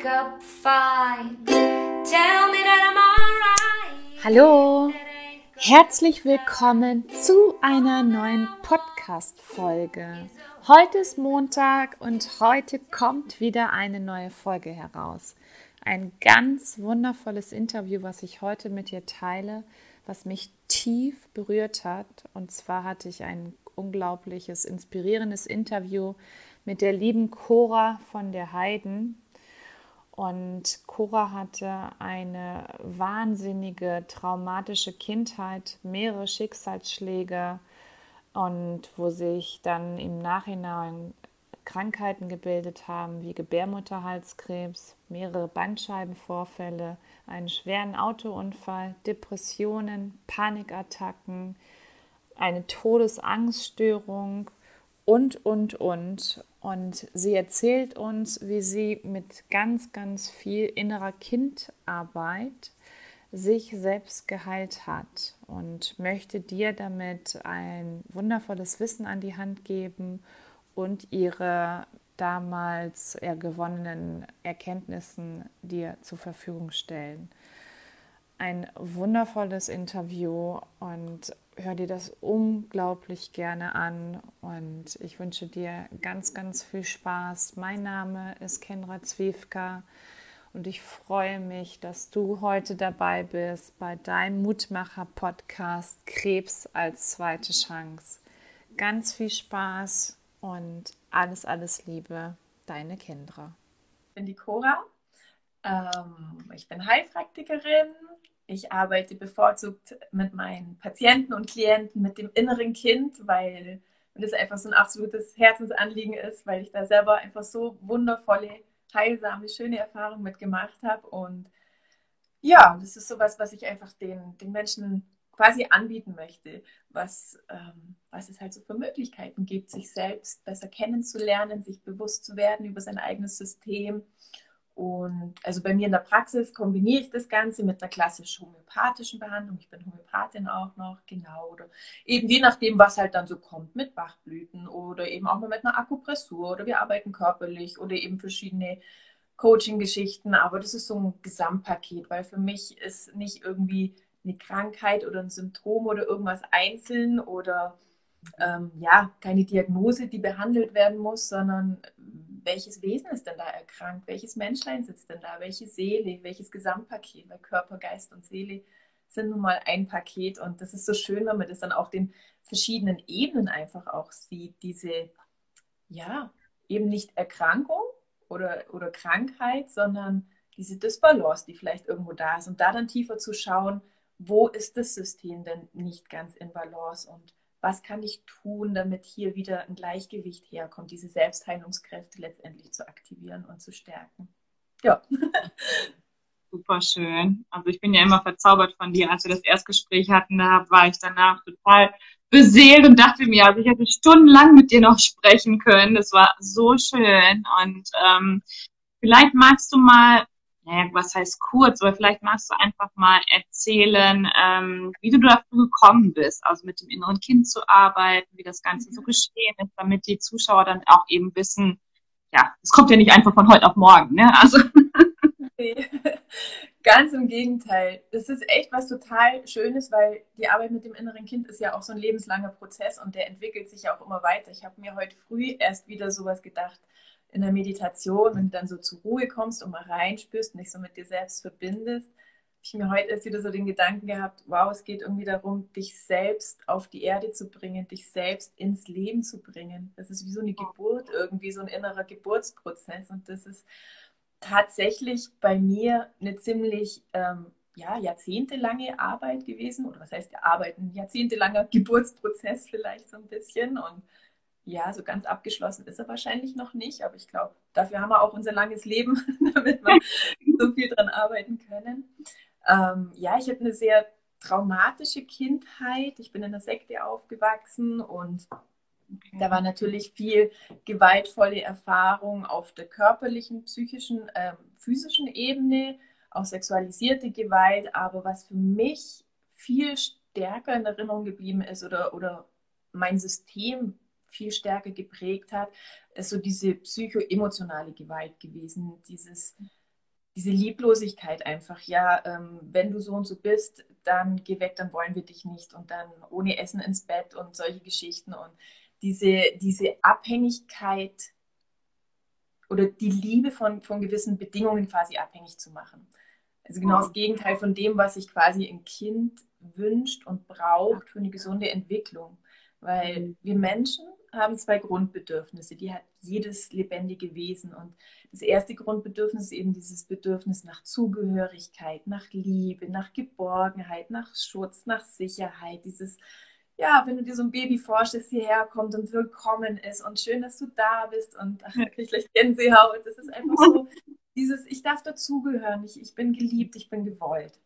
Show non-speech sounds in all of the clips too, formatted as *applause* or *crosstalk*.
wake up fine. Tell me that I'm alright. Hallo, herzlich willkommen zu einer neuen Podcast-Folge. Heute ist Montag und heute kommt wieder eine neue Folge heraus. Ein ganz wundervolles Interview, was ich heute mit dir teile, was mich tief berührt hat. Und zwar hatte ich ein unglaubliches, inspirierendes Interview mit der lieben Cora von der Heiden. Und Cora hatte eine wahnsinnige, traumatische Kindheit, mehrere Schicksalsschläge und wo sich dann im Nachhinein Krankheiten gebildet haben, wie Gebärmutterhalskrebs, mehrere Bandscheibenvorfälle, einen schweren Autounfall, Depressionen, Panikattacken, eine Todesangststörung und, und, und. Und sie erzählt uns, wie sie mit ganz, ganz viel innerer Kindarbeit sich selbst geheilt hat und möchte dir damit ein wundervolles Wissen an die Hand geben und ihre damals gewonnenen Erkenntnissen dir zur Verfügung stellen. Ein wundervolles Interview und hör dir das unglaublich gerne an und ich wünsche dir ganz, ganz viel Spaß. Mein Name ist Kendra Zwiefka und ich freue mich, dass du heute dabei bist bei deinem Mutmacher-Podcast Krebs als zweite Chance. Ganz viel Spaß und alles, alles Liebe, deine Kendra. Ich bin die Cora. Ähm, ich bin Heilpraktikerin, ich arbeite bevorzugt mit meinen Patienten und Klienten mit dem inneren Kind, weil das einfach so ein absolutes Herzensanliegen ist, weil ich da selber einfach so wundervolle, heilsame, schöne Erfahrungen mitgemacht habe. Und ja, das ist sowas, was ich einfach den, den Menschen quasi anbieten möchte, was, ähm, was es halt so für Möglichkeiten gibt, sich selbst besser kennenzulernen, sich bewusst zu werden über sein eigenes System und also bei mir in der Praxis kombiniere ich das Ganze mit einer klassisch homöopathischen Behandlung. Ich bin Homöopathin auch noch, genau. Oder eben je nachdem, was halt dann so kommt, mit Bachblüten oder eben auch mal mit einer Akupressur oder wir arbeiten körperlich oder eben verschiedene Coaching-Geschichten. Aber das ist so ein Gesamtpaket, weil für mich ist nicht irgendwie eine Krankheit oder ein Symptom oder irgendwas einzeln oder ähm, ja, keine Diagnose, die behandelt werden muss, sondern welches Wesen ist denn da erkrankt? Welches Menschlein sitzt denn da? Welche Seele? Welches Gesamtpaket? Weil Körper, Geist und Seele sind nun mal ein Paket und das ist so schön, wenn man das dann auch den verschiedenen Ebenen einfach auch sieht. Diese, ja, eben nicht Erkrankung oder, oder Krankheit, sondern diese Disbalance, die vielleicht irgendwo da ist und da dann tiefer zu schauen, wo ist das System denn nicht ganz in Balance und was kann ich tun, damit hier wieder ein Gleichgewicht herkommt, diese Selbstheilungskräfte letztendlich zu aktivieren und zu stärken. Ja. *laughs* Super schön. Also ich bin ja immer verzaubert von dir. Als wir das Erstgespräch hatten, da war ich danach total beseelt und dachte mir, also ich hätte stundenlang mit dir noch sprechen können. Das war so schön. Und ähm, vielleicht magst du mal naja, was heißt kurz, aber vielleicht magst du einfach mal erzählen, ähm, wie du dafür gekommen bist, also mit dem inneren Kind zu arbeiten, wie das Ganze so geschehen ist, damit die Zuschauer dann auch eben wissen, ja, es kommt ja nicht einfach von heute auf morgen, ne? Also. Nee. *laughs* Ganz im Gegenteil. Das ist echt was total Schönes, weil die Arbeit mit dem inneren Kind ist ja auch so ein lebenslanger Prozess und der entwickelt sich ja auch immer weiter. Ich habe mir heute früh erst wieder sowas gedacht in der Meditation, wenn du dann so zur Ruhe kommst und mal reinspürst und dich so mit dir selbst verbindest, habe ich mir heute erst wieder so den Gedanken gehabt, wow, es geht irgendwie darum, dich selbst auf die Erde zu bringen, dich selbst ins Leben zu bringen. Das ist wie so eine Geburt, irgendwie so ein innerer Geburtsprozess. Und das ist tatsächlich bei mir eine ziemlich ähm, ja, jahrzehntelange Arbeit gewesen. Oder was heißt Arbeit? Ein jahrzehntelanger Geburtsprozess vielleicht so ein bisschen. Und ja, so ganz abgeschlossen ist er wahrscheinlich noch nicht, aber ich glaube, dafür haben wir auch unser langes Leben, *laughs* damit wir *laughs* so viel dran arbeiten können. Ähm, ja, ich habe eine sehr traumatische Kindheit. Ich bin in der Sekte aufgewachsen und da war natürlich viel gewaltvolle Erfahrung auf der körperlichen, psychischen, äh, physischen Ebene, auch sexualisierte Gewalt. Aber was für mich viel stärker in Erinnerung geblieben ist oder, oder mein System viel stärker geprägt hat, ist so diese psychoemotionale Gewalt gewesen. Dieses, diese Lieblosigkeit einfach, ja, ähm, wenn du so und so bist, dann geh weg, dann wollen wir dich nicht und dann ohne Essen ins Bett und solche Geschichten und diese, diese Abhängigkeit oder die Liebe von, von gewissen Bedingungen quasi abhängig zu machen. Also genau das Gegenteil von dem, was sich quasi ein Kind wünscht und braucht für eine gesunde Entwicklung. Weil mhm. wir Menschen haben zwei Grundbedürfnisse, die hat jedes lebendige Wesen. Und das erste Grundbedürfnis ist eben dieses Bedürfnis nach Zugehörigkeit, nach Liebe, nach Geborgenheit, nach Schutz, nach Sicherheit. Dieses, ja, wenn du dir so ein Baby vorstellst, hierher kommt und willkommen ist und schön, dass du da bist und ach, da krieg ich gleich Gänsehaut. Das ist einfach so *laughs* dieses, ich darf dazugehören, ich, ich bin geliebt, ich bin gewollt.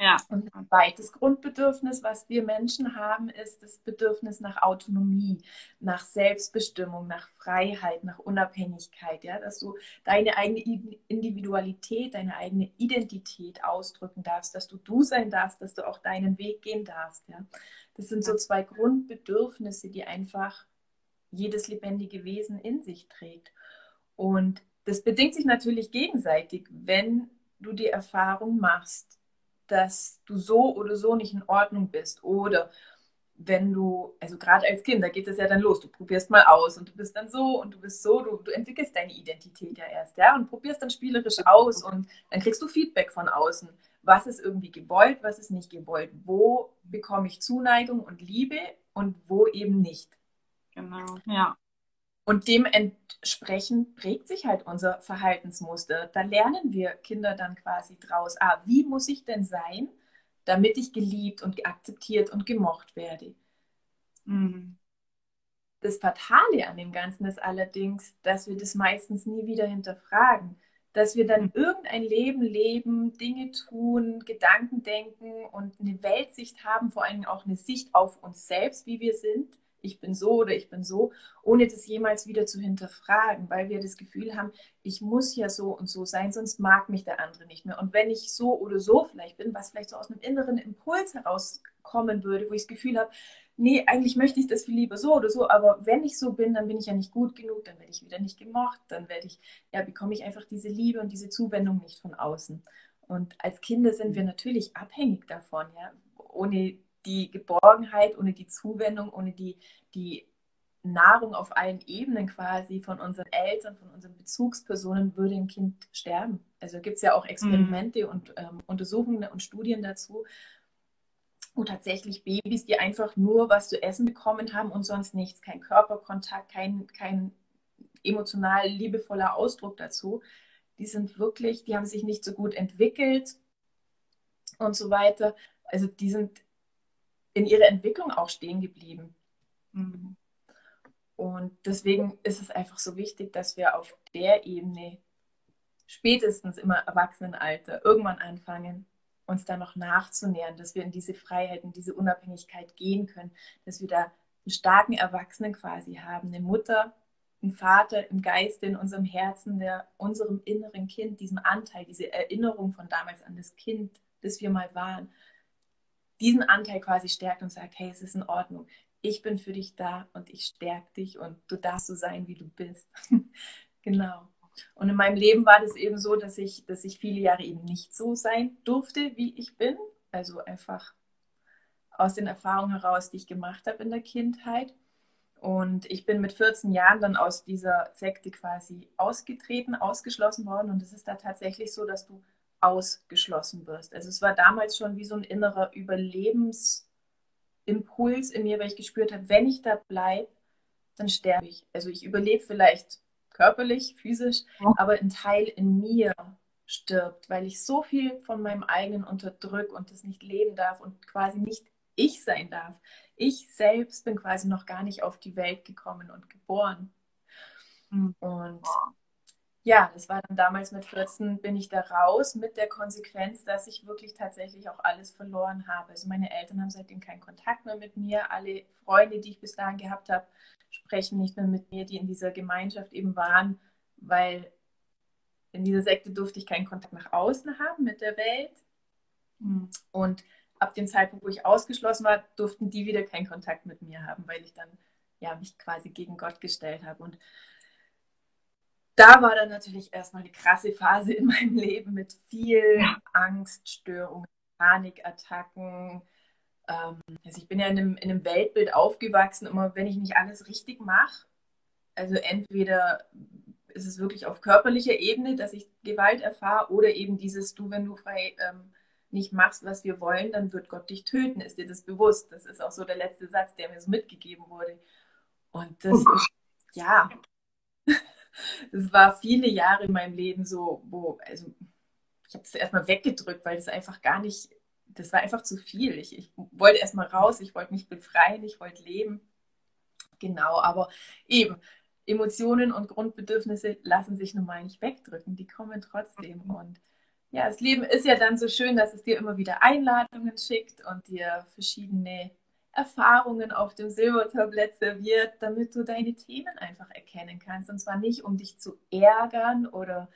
Ja. Und ein zweites Grundbedürfnis, was wir Menschen haben, ist das Bedürfnis nach Autonomie, nach Selbstbestimmung, nach Freiheit, nach Unabhängigkeit, ja, dass du deine eigene Individualität, deine eigene Identität ausdrücken darfst, dass du du sein darfst, dass du auch deinen Weg gehen darfst, ja. Das sind so zwei Grundbedürfnisse, die einfach jedes lebendige Wesen in sich trägt. Und das bedingt sich natürlich gegenseitig, wenn du die Erfahrung machst, dass du so oder so nicht in Ordnung bist. Oder wenn du, also gerade als Kind, da geht es ja dann los, du probierst mal aus und du bist dann so und du bist so, du, du entwickelst deine Identität ja erst, ja, und probierst dann spielerisch aus und dann kriegst du Feedback von außen. Was ist irgendwie gewollt, was ist nicht gewollt? Wo bekomme ich Zuneigung und Liebe und wo eben nicht? Genau, ja. Und dementsprechend prägt sich halt unser Verhaltensmuster. Da lernen wir Kinder dann quasi draus, ah, wie muss ich denn sein, damit ich geliebt und akzeptiert und gemocht werde. Mhm. Das Fatale an dem Ganzen ist allerdings, dass wir das meistens nie wieder hinterfragen. Dass wir dann mhm. irgendein Leben leben, Dinge tun, Gedanken denken und eine Weltsicht haben, vor allem auch eine Sicht auf uns selbst, wie wir sind, ich bin so oder ich bin so, ohne das jemals wieder zu hinterfragen, weil wir das Gefühl haben, ich muss ja so und so sein, sonst mag mich der andere nicht mehr. Und wenn ich so oder so vielleicht bin, was vielleicht so aus einem inneren Impuls herauskommen würde, wo ich das Gefühl habe, nee, eigentlich möchte ich das viel lieber so oder so, aber wenn ich so bin, dann bin ich ja nicht gut genug, dann werde ich wieder nicht gemocht, dann werde ich, ja, bekomme ich einfach diese Liebe und diese Zuwendung nicht von außen. Und als Kinder sind wir natürlich abhängig davon, ja. Ohne die Geborgenheit, ohne die Zuwendung, ohne die, die Nahrung auf allen Ebenen quasi von unseren Eltern, von unseren Bezugspersonen würde ein Kind sterben. Also gibt es ja auch Experimente mhm. und ähm, Untersuchungen und Studien dazu, wo tatsächlich Babys, die einfach nur was zu essen bekommen haben und sonst nichts, kein Körperkontakt, kein, kein emotional liebevoller Ausdruck dazu, die sind wirklich, die haben sich nicht so gut entwickelt und so weiter. Also die sind in ihrer Entwicklung auch stehen geblieben. Mhm. Und deswegen ist es einfach so wichtig, dass wir auf der Ebene spätestens im Erwachsenenalter irgendwann anfangen, uns da noch nachzunähern, dass wir in diese Freiheit, in diese Unabhängigkeit gehen können, dass wir da einen starken Erwachsenen quasi haben, eine Mutter, einen Vater im Geiste, in unserem Herzen, der unserem inneren Kind, diesem Anteil, diese Erinnerung von damals an das Kind, das wir mal waren, diesen Anteil quasi stärkt und sagt, hey, es ist in Ordnung. Ich bin für dich da und ich stärke dich und du darfst so sein, wie du bist. *laughs* genau. Und in meinem Leben war das eben so, dass ich, dass ich viele Jahre eben nicht so sein durfte, wie ich bin. Also einfach aus den Erfahrungen heraus, die ich gemacht habe in der Kindheit. Und ich bin mit 14 Jahren dann aus dieser Sekte quasi ausgetreten, ausgeschlossen worden. Und es ist da tatsächlich so, dass du ausgeschlossen wirst. Also es war damals schon wie so ein innerer Überlebensimpuls in mir, weil ich gespürt habe, wenn ich da bleibe, dann sterbe ich. Also ich überlebe vielleicht körperlich, physisch, ja. aber ein Teil in mir stirbt, weil ich so viel von meinem eigenen unterdrück und das nicht leben darf und quasi nicht ich sein darf. Ich selbst bin quasi noch gar nicht auf die Welt gekommen und geboren. Mhm. Und ja, das war dann damals mit 14, bin ich da raus mit der Konsequenz, dass ich wirklich tatsächlich auch alles verloren habe. Also meine Eltern haben seitdem keinen Kontakt mehr mit mir. Alle Freunde, die ich bis dahin gehabt habe, sprechen nicht mehr mit mir, die in dieser Gemeinschaft eben waren, weil in dieser Sekte durfte ich keinen Kontakt nach außen haben mit der Welt. Und ab dem Zeitpunkt, wo ich ausgeschlossen war, durften die wieder keinen Kontakt mit mir haben, weil ich dann ja mich quasi gegen Gott gestellt habe. Und da war dann natürlich erstmal eine krasse Phase in meinem Leben mit viel Angststörungen, Panikattacken. Ähm, also ich bin ja in einem, in einem Weltbild aufgewachsen, immer wenn ich nicht alles richtig mache, also entweder ist es wirklich auf körperlicher Ebene, dass ich Gewalt erfahre, oder eben dieses, du, wenn du frei ähm, nicht machst, was wir wollen, dann wird Gott dich töten. Ist dir das bewusst? Das ist auch so der letzte Satz, der mir so mitgegeben wurde. Und das, oh ja, das war viele Jahre in meinem Leben so, wo, also ich habe es erstmal weggedrückt, weil es einfach gar nicht, das war einfach zu viel. Ich, ich wollte erstmal raus, ich wollte mich befreien, ich wollte leben. Genau, aber eben, Emotionen und Grundbedürfnisse lassen sich nun mal nicht wegdrücken, die kommen trotzdem. Und ja, das Leben ist ja dann so schön, dass es dir immer wieder Einladungen schickt und dir verschiedene Erfahrungen auf dem Silbertablett serviert, damit du deine Themen einfach erkennen kannst. Und zwar nicht, um dich zu ärgern oder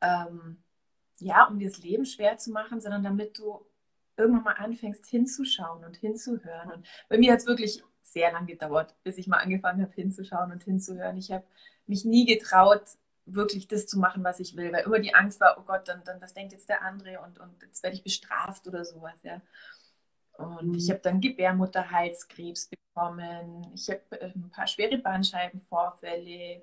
ähm, ja, um dir das Leben schwer zu machen, sondern damit du irgendwann mal anfängst hinzuschauen und hinzuhören. Und bei mir hat es wirklich sehr lang gedauert, bis ich mal angefangen habe hinzuschauen und hinzuhören. Ich habe mich nie getraut, wirklich das zu machen, was ich will, weil immer die Angst war, oh Gott, dann, dann was denkt jetzt der andere und, und jetzt werde ich bestraft oder sowas, ja. Und mhm. ich habe dann Gebärmutterhalskrebs bekommen. Ich habe äh, ein paar schwere Bandscheibenvorfälle,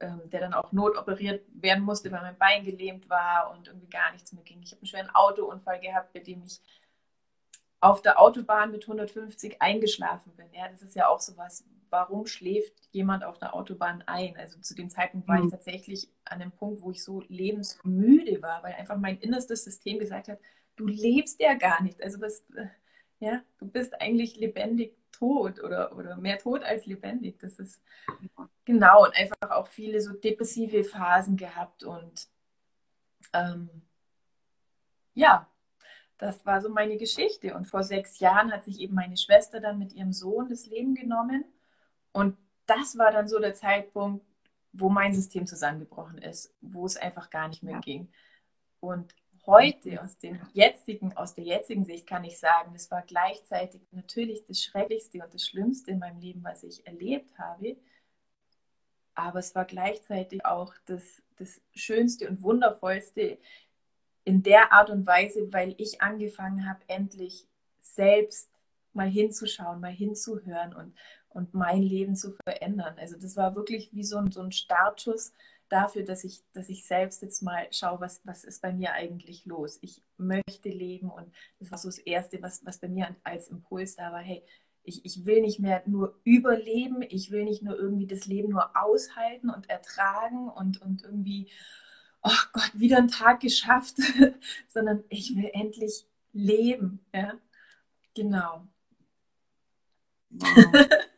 ähm, der dann auch notoperiert werden musste, weil mein Bein gelähmt war und irgendwie gar nichts mehr ging. Ich habe einen schweren Autounfall gehabt, bei dem ich auf der Autobahn mit 150 eingeschlafen bin. Ja, das ist ja auch sowas. Warum schläft jemand auf der Autobahn ein? Also zu dem Zeitpunkt war mhm. ich tatsächlich an dem Punkt, wo ich so lebensmüde war, weil einfach mein innerstes System gesagt hat, du lebst ja gar nicht. Also was, äh, ja, du bist eigentlich lebendig tot oder, oder mehr tot als lebendig. Das ist genau und einfach auch viele so depressive Phasen gehabt und ähm, ja, das war so meine Geschichte. Und vor sechs Jahren hat sich eben meine Schwester dann mit ihrem Sohn das Leben genommen. Und das war dann so der Zeitpunkt, wo mein System zusammengebrochen ist, wo es einfach gar nicht mehr ging. Und heute, aus dem jetzigen, aus der jetzigen Sicht kann ich sagen, es war gleichzeitig natürlich das Schrecklichste und das Schlimmste in meinem Leben, was ich erlebt habe. Aber es war gleichzeitig auch das, das Schönste und Wundervollste in der Art und Weise, weil ich angefangen habe, endlich selbst mal hinzuschauen, mal hinzuhören und, und mein Leben zu verändern. Also das war wirklich wie so ein, so ein Startschuss dafür, dass ich, dass ich selbst jetzt mal schaue, was, was ist bei mir eigentlich los. Ich möchte leben und das war so das Erste, was, was bei mir als Impuls da war, hey, ich, ich will nicht mehr nur überleben, ich will nicht nur irgendwie das Leben nur aushalten und ertragen und, und irgendwie, oh Gott, wieder einen Tag geschafft, *laughs* sondern ich will endlich leben. Ja? Genau. Wow. *laughs*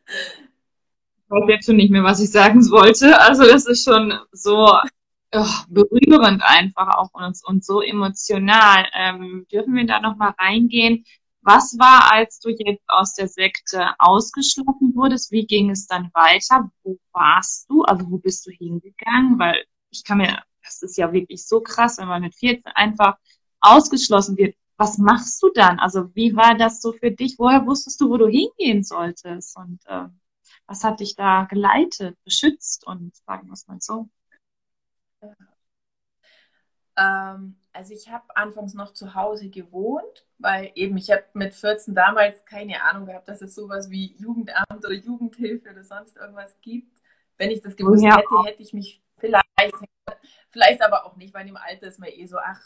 weiß jetzt schon nicht mehr, was ich sagen wollte. Also das ist schon so oh, berührend einfach auch und, und so emotional. Ähm, dürfen wir da nochmal reingehen? Was war, als du jetzt aus der Sekte ausgeschlossen wurdest? Wie ging es dann weiter? Wo warst du? Also wo bist du hingegangen? Weil ich kann mir, das ist ja wirklich so krass, wenn man mit 14 einfach ausgeschlossen wird. Was machst du dann? Also wie war das so für dich? Woher wusstest du, wo du hingehen solltest? Und äh, was hat dich da geleitet, beschützt und sagen wir es mal so? Ähm, also ich habe anfangs noch zu Hause gewohnt, weil eben ich habe mit 14 damals keine Ahnung gehabt, dass es sowas wie Jugendamt oder Jugendhilfe oder sonst irgendwas gibt. Wenn ich das gewusst ja. hätte, hätte ich mich vielleicht, vielleicht aber auch nicht, weil im Alter ist man eh so, ach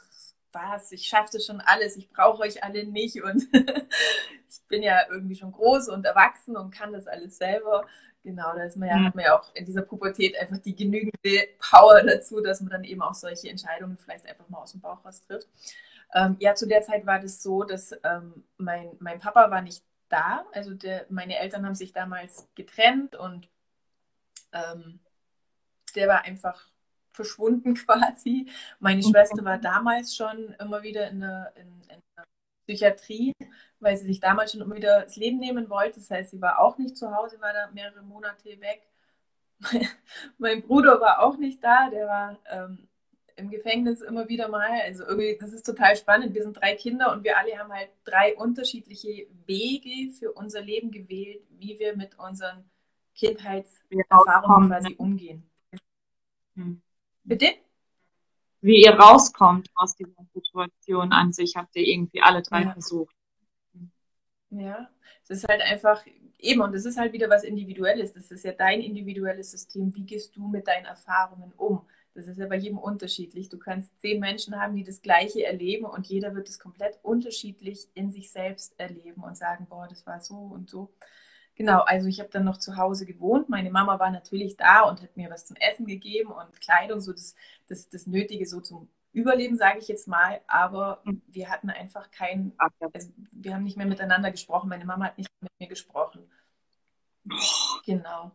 was, ich schaffe das schon alles, ich brauche euch alle nicht und *laughs* ich bin ja irgendwie schon groß und erwachsen und kann das alles selber. Genau, da ist man ja, mhm. hat man ja auch in dieser Pubertät einfach die genügende Power dazu, dass man dann eben auch solche Entscheidungen vielleicht einfach mal aus dem Bauch raus trifft. Ähm, ja, zu der Zeit war das so, dass ähm, mein, mein Papa war nicht da. Also der, meine Eltern haben sich damals getrennt und ähm, der war einfach verschwunden *laughs* quasi. Meine Schwester war *laughs* damals schon immer wieder in der, in, in der Psychiatrie, weil sie sich damals schon immer wieder das Leben nehmen wollte. Das heißt, sie war auch nicht zu Hause, war da mehrere Monate weg. *laughs* mein Bruder war auch nicht da, der war ähm, im Gefängnis immer wieder mal. Also irgendwie, das ist total spannend. Wir sind drei Kinder und wir alle haben halt drei unterschiedliche Wege für unser Leben gewählt, wie wir mit unseren Kindheitserfahrungen quasi umgehen. Hm. Bitte? Wie ihr rauskommt aus dieser Situation an sich, habt ihr irgendwie alle drei Ja. versucht. Ja, es ist halt einfach eben, und das ist halt wieder was Individuelles. Das ist ja dein individuelles System. Wie gehst du mit deinen Erfahrungen um? Das ist ja bei jedem unterschiedlich. Du kannst zehn Menschen haben, die das Gleiche erleben und jeder wird es komplett unterschiedlich in sich selbst erleben und sagen, boah, das war so und so. Genau, also ich habe dann noch zu Hause gewohnt. Meine Mama war natürlich da und hat mir was zum Essen gegeben und Kleidung, so das, das, das Nötige so zum Überleben, sage ich jetzt mal. Aber wir hatten einfach kein, also wir haben nicht mehr miteinander gesprochen. Meine Mama hat nicht mit mir gesprochen. Genau.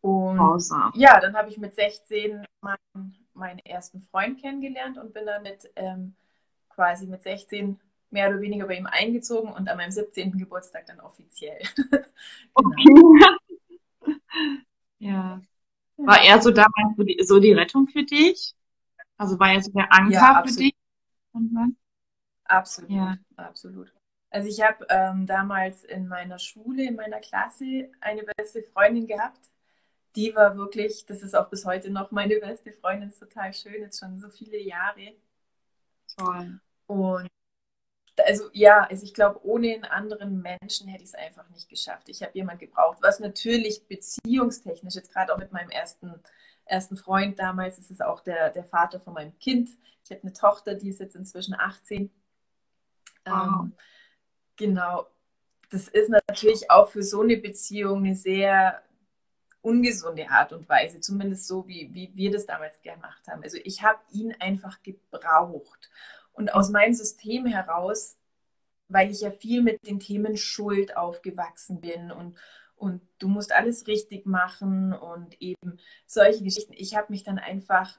Und Grausam. ja, dann habe ich mit 16 meinen, meinen ersten Freund kennengelernt und bin dann mit ähm, quasi mit 16 mehr oder weniger bei ihm eingezogen und an meinem 17. Geburtstag dann offiziell. *laughs* genau. Okay. *laughs* Ja. War er so damals so die, so die Rettung für dich? Also war er so der Anker Ja, für dich? Absolut, Ja. absolut. Also ich habe ähm, damals in meiner Schule, in meiner Klasse eine beste Freundin gehabt. Die war wirklich, das ist auch bis heute noch meine beste Freundin, ist total schön, jetzt schon so viele Jahre. Toll. Und also ja, also ich glaube, ohne einen anderen Menschen hätte ich es einfach nicht geschafft. Ich habe jemanden gebraucht, was natürlich beziehungstechnisch, jetzt gerade auch mit meinem ersten, ersten Freund damals, ist es auch der, der Vater von meinem Kind. Ich habe eine Tochter, die ist jetzt inzwischen 18. Wow. Ähm, genau. Das ist natürlich auch für so eine Beziehung eine sehr ungesunde Art und Weise, zumindest so, wie, wie wir das damals gemacht haben. Also ich habe ihn einfach gebraucht. Und aus meinem System heraus, weil ich ja viel mit den Themen Schuld aufgewachsen bin und, und du musst alles richtig machen und eben solche Geschichten. Ich habe mich dann einfach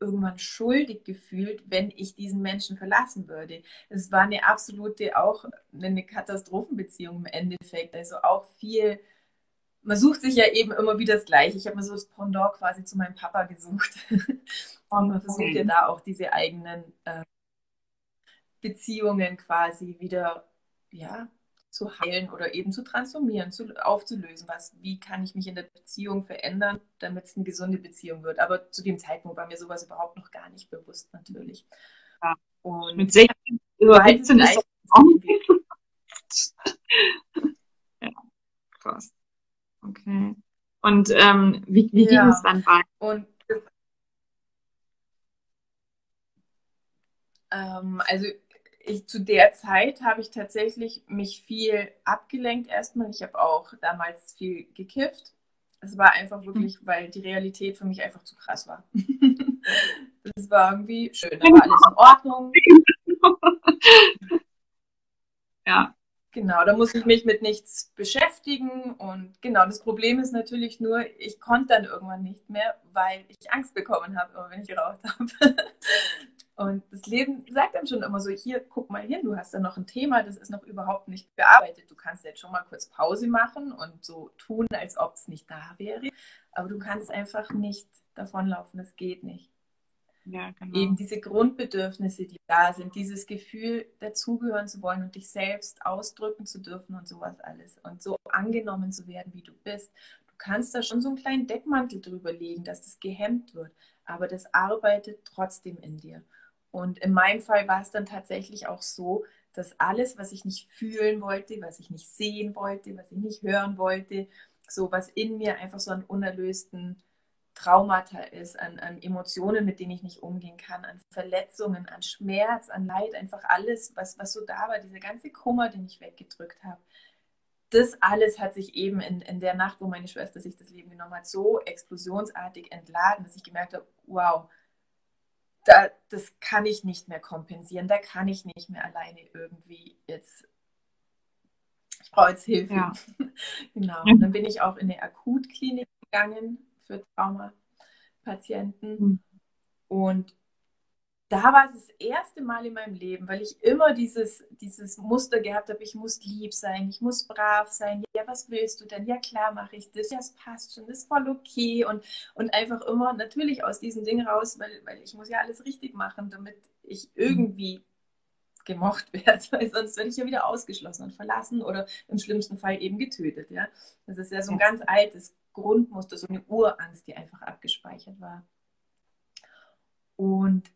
irgendwann schuldig gefühlt, wenn ich diesen Menschen verlassen würde. Es war eine absolute, auch eine Katastrophenbeziehung im Endeffekt. Also auch viel, man sucht sich ja eben immer wieder das Gleiche. Ich habe mir so das Pendant quasi zu meinem Papa gesucht. *laughs* Und man versucht ja da auch diese eigenen äh, Beziehungen quasi wieder, ja, zu heilen oder eben zu transformieren, zu, aufzulösen. Was, wie kann ich mich in der Beziehung verändern, damit es eine gesunde Beziehung wird? Aber zu dem Zeitpunkt war mir sowas überhaupt noch gar nicht bewusst, natürlich. Ja. Und Mit 16 über war halt 17 ist auch *laughs* ja, krass. Okay. Und ähm, wie, wie ging Ja. es dann weiter? Und ähm, also ich, zu der Zeit habe ich tatsächlich mich viel abgelenkt erstmal. Ich habe auch damals viel gekifft. Es war einfach wirklich, weil die Realität für mich einfach zu krass war. *laughs* Das war irgendwie schön, da war alles in Ordnung. *laughs* Ja, Genau, da muss ich mich mit nichts beschäftigen. Und genau, das Problem ist natürlich nur, ich konnte dann irgendwann nicht mehr, weil ich Angst bekommen habe, wenn ich geraucht habe. Und das Leben sagt dann schon immer so, hier, guck mal hin, du hast da noch ein Thema, das ist noch überhaupt nicht bearbeitet. Du kannst jetzt schon mal kurz Pause machen und so tun, als ob es nicht da wäre. Aber du kannst einfach nicht davonlaufen, das geht nicht. ja, genau. Eben diese Grundbedürfnisse, die da sind, dieses Gefühl, dazugehören zu wollen und dich selbst ausdrücken zu dürfen und sowas alles. Und so angenommen zu werden, wie du bist. Du kannst da schon so einen kleinen Deckmantel drüber legen, dass das gehemmt wird. Aber das arbeitet trotzdem in dir. Und in meinem Fall war es dann tatsächlich auch so, dass alles, was ich nicht fühlen wollte, was ich nicht sehen wollte, was ich nicht hören wollte, so was in mir einfach so an unerlösten Traumata ist, an, an Emotionen, mit denen ich nicht umgehen kann, an Verletzungen, an Schmerz, an Leid, einfach alles, was, was so da war, dieser ganze Kummer, den ich weggedrückt habe. Das alles hat sich eben in, in der Nacht, wo meine Schwester sich das Leben genommen hat, so explosionsartig entladen, dass ich gemerkt habe, wow, da, das kann ich nicht mehr kompensieren, da kann ich nicht mehr alleine irgendwie jetzt, ich brauche jetzt Hilfe. Ja. *laughs* genau. Und dann bin ich auch in eine Akutklinik gegangen für Traumapatienten. Mhm. Und da war es das erste Mal in meinem Leben, weil ich immer dieses, dieses Muster gehabt habe, ich muss lieb sein, ich muss brav sein. Ja, was willst du denn? Ja, klar mache ich das. Ja, das passt schon, das ist voll okay. Und, und einfach immer natürlich aus diesem Ding raus, weil, weil ich muss ja alles richtig machen, damit ich irgendwie gemocht *laughs* werde, weil sonst werde ich ja wieder ausgeschlossen und verlassen oder im schlimmsten Fall eben getötet. Ja? Das ist ja so ein ganz altes Grundmuster, so eine Urangst, die einfach abgespeichert war. Und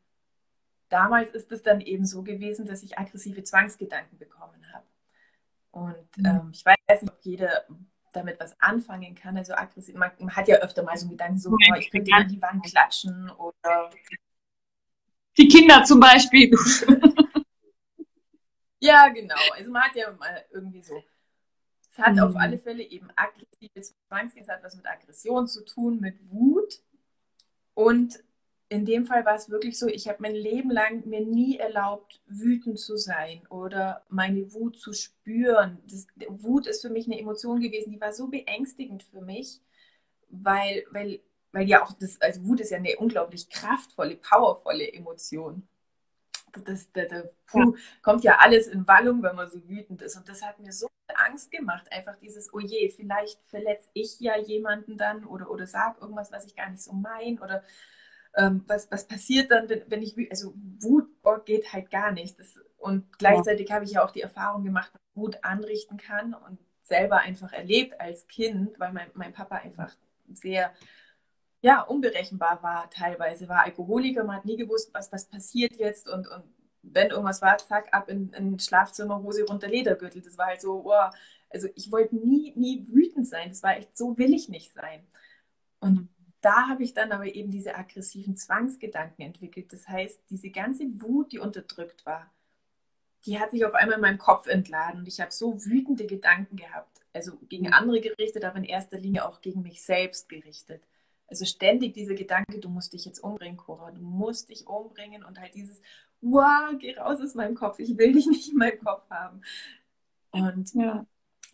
damals ist es dann eben so gewesen, dass ich aggressive Zwangsgedanken bekommen habe. Und Mhm. ähm, ich weiß nicht, ob jeder damit was anfangen kann. Also aggressiv, man, man hat ja öfter mal so einen Gedanken, so, oh, ich könnte an die Wand klatschen oder Die Kinder zum Beispiel. *laughs* ja, genau. Also man hat ja mal irgendwie so. Es hat Mhm. auf alle Fälle eben aggressive Zwangsgedanken, es hat was mit Aggression zu tun, mit Wut. Und in dem Fall war es wirklich so, ich habe mein Leben lang mir nie erlaubt, wütend zu sein oder meine Wut zu spüren. Das, Wut ist für mich eine Emotion gewesen, die war so beängstigend für mich, weil, weil, weil ja auch das, also Wut ist ja eine unglaublich kraftvolle, powervolle Emotion. Das, das, das puh, kommt ja alles in Wallung, wenn man so wütend ist. Und das hat mir so Angst gemacht, einfach dieses, oh je, vielleicht verletze ich ja jemanden dann oder, oder sag irgendwas, was ich gar nicht so meine oder ähm, was, was passiert dann, wenn, ich, also Wut oh, geht halt gar nicht. Das, und gleichzeitig habe ich ja auch die Erfahrung gemacht, dass Wut anrichten kann und selber einfach erlebt als Kind, weil mein, mein Papa einfach sehr ja, unberechenbar war teilweise, war Alkoholiker, man hat nie gewusst, was, was passiert jetzt und, und wenn irgendwas war, zack, ab in, in Schlafzimmer, Hose runter, Ledergürtel. Das war halt so, oh, also ich wollte nie, nie wütend sein. Das war echt, so will ich nicht sein. Und da habe ich dann aber eben diese aggressiven Zwangsgedanken entwickelt. Das heißt, diese ganze Wut, die unterdrückt war, die hat sich auf einmal in meinem Kopf entladen und ich habe so wütende Gedanken gehabt. Also gegen andere gerichtet, aber in erster Linie auch gegen mich selbst gerichtet. Also ständig dieser Gedanke, du musst dich jetzt umbringen, Cora, du musst dich umbringen und halt dieses, wow, geh raus aus meinem Kopf, ich will dich nicht in meinem Kopf haben. Und Ja.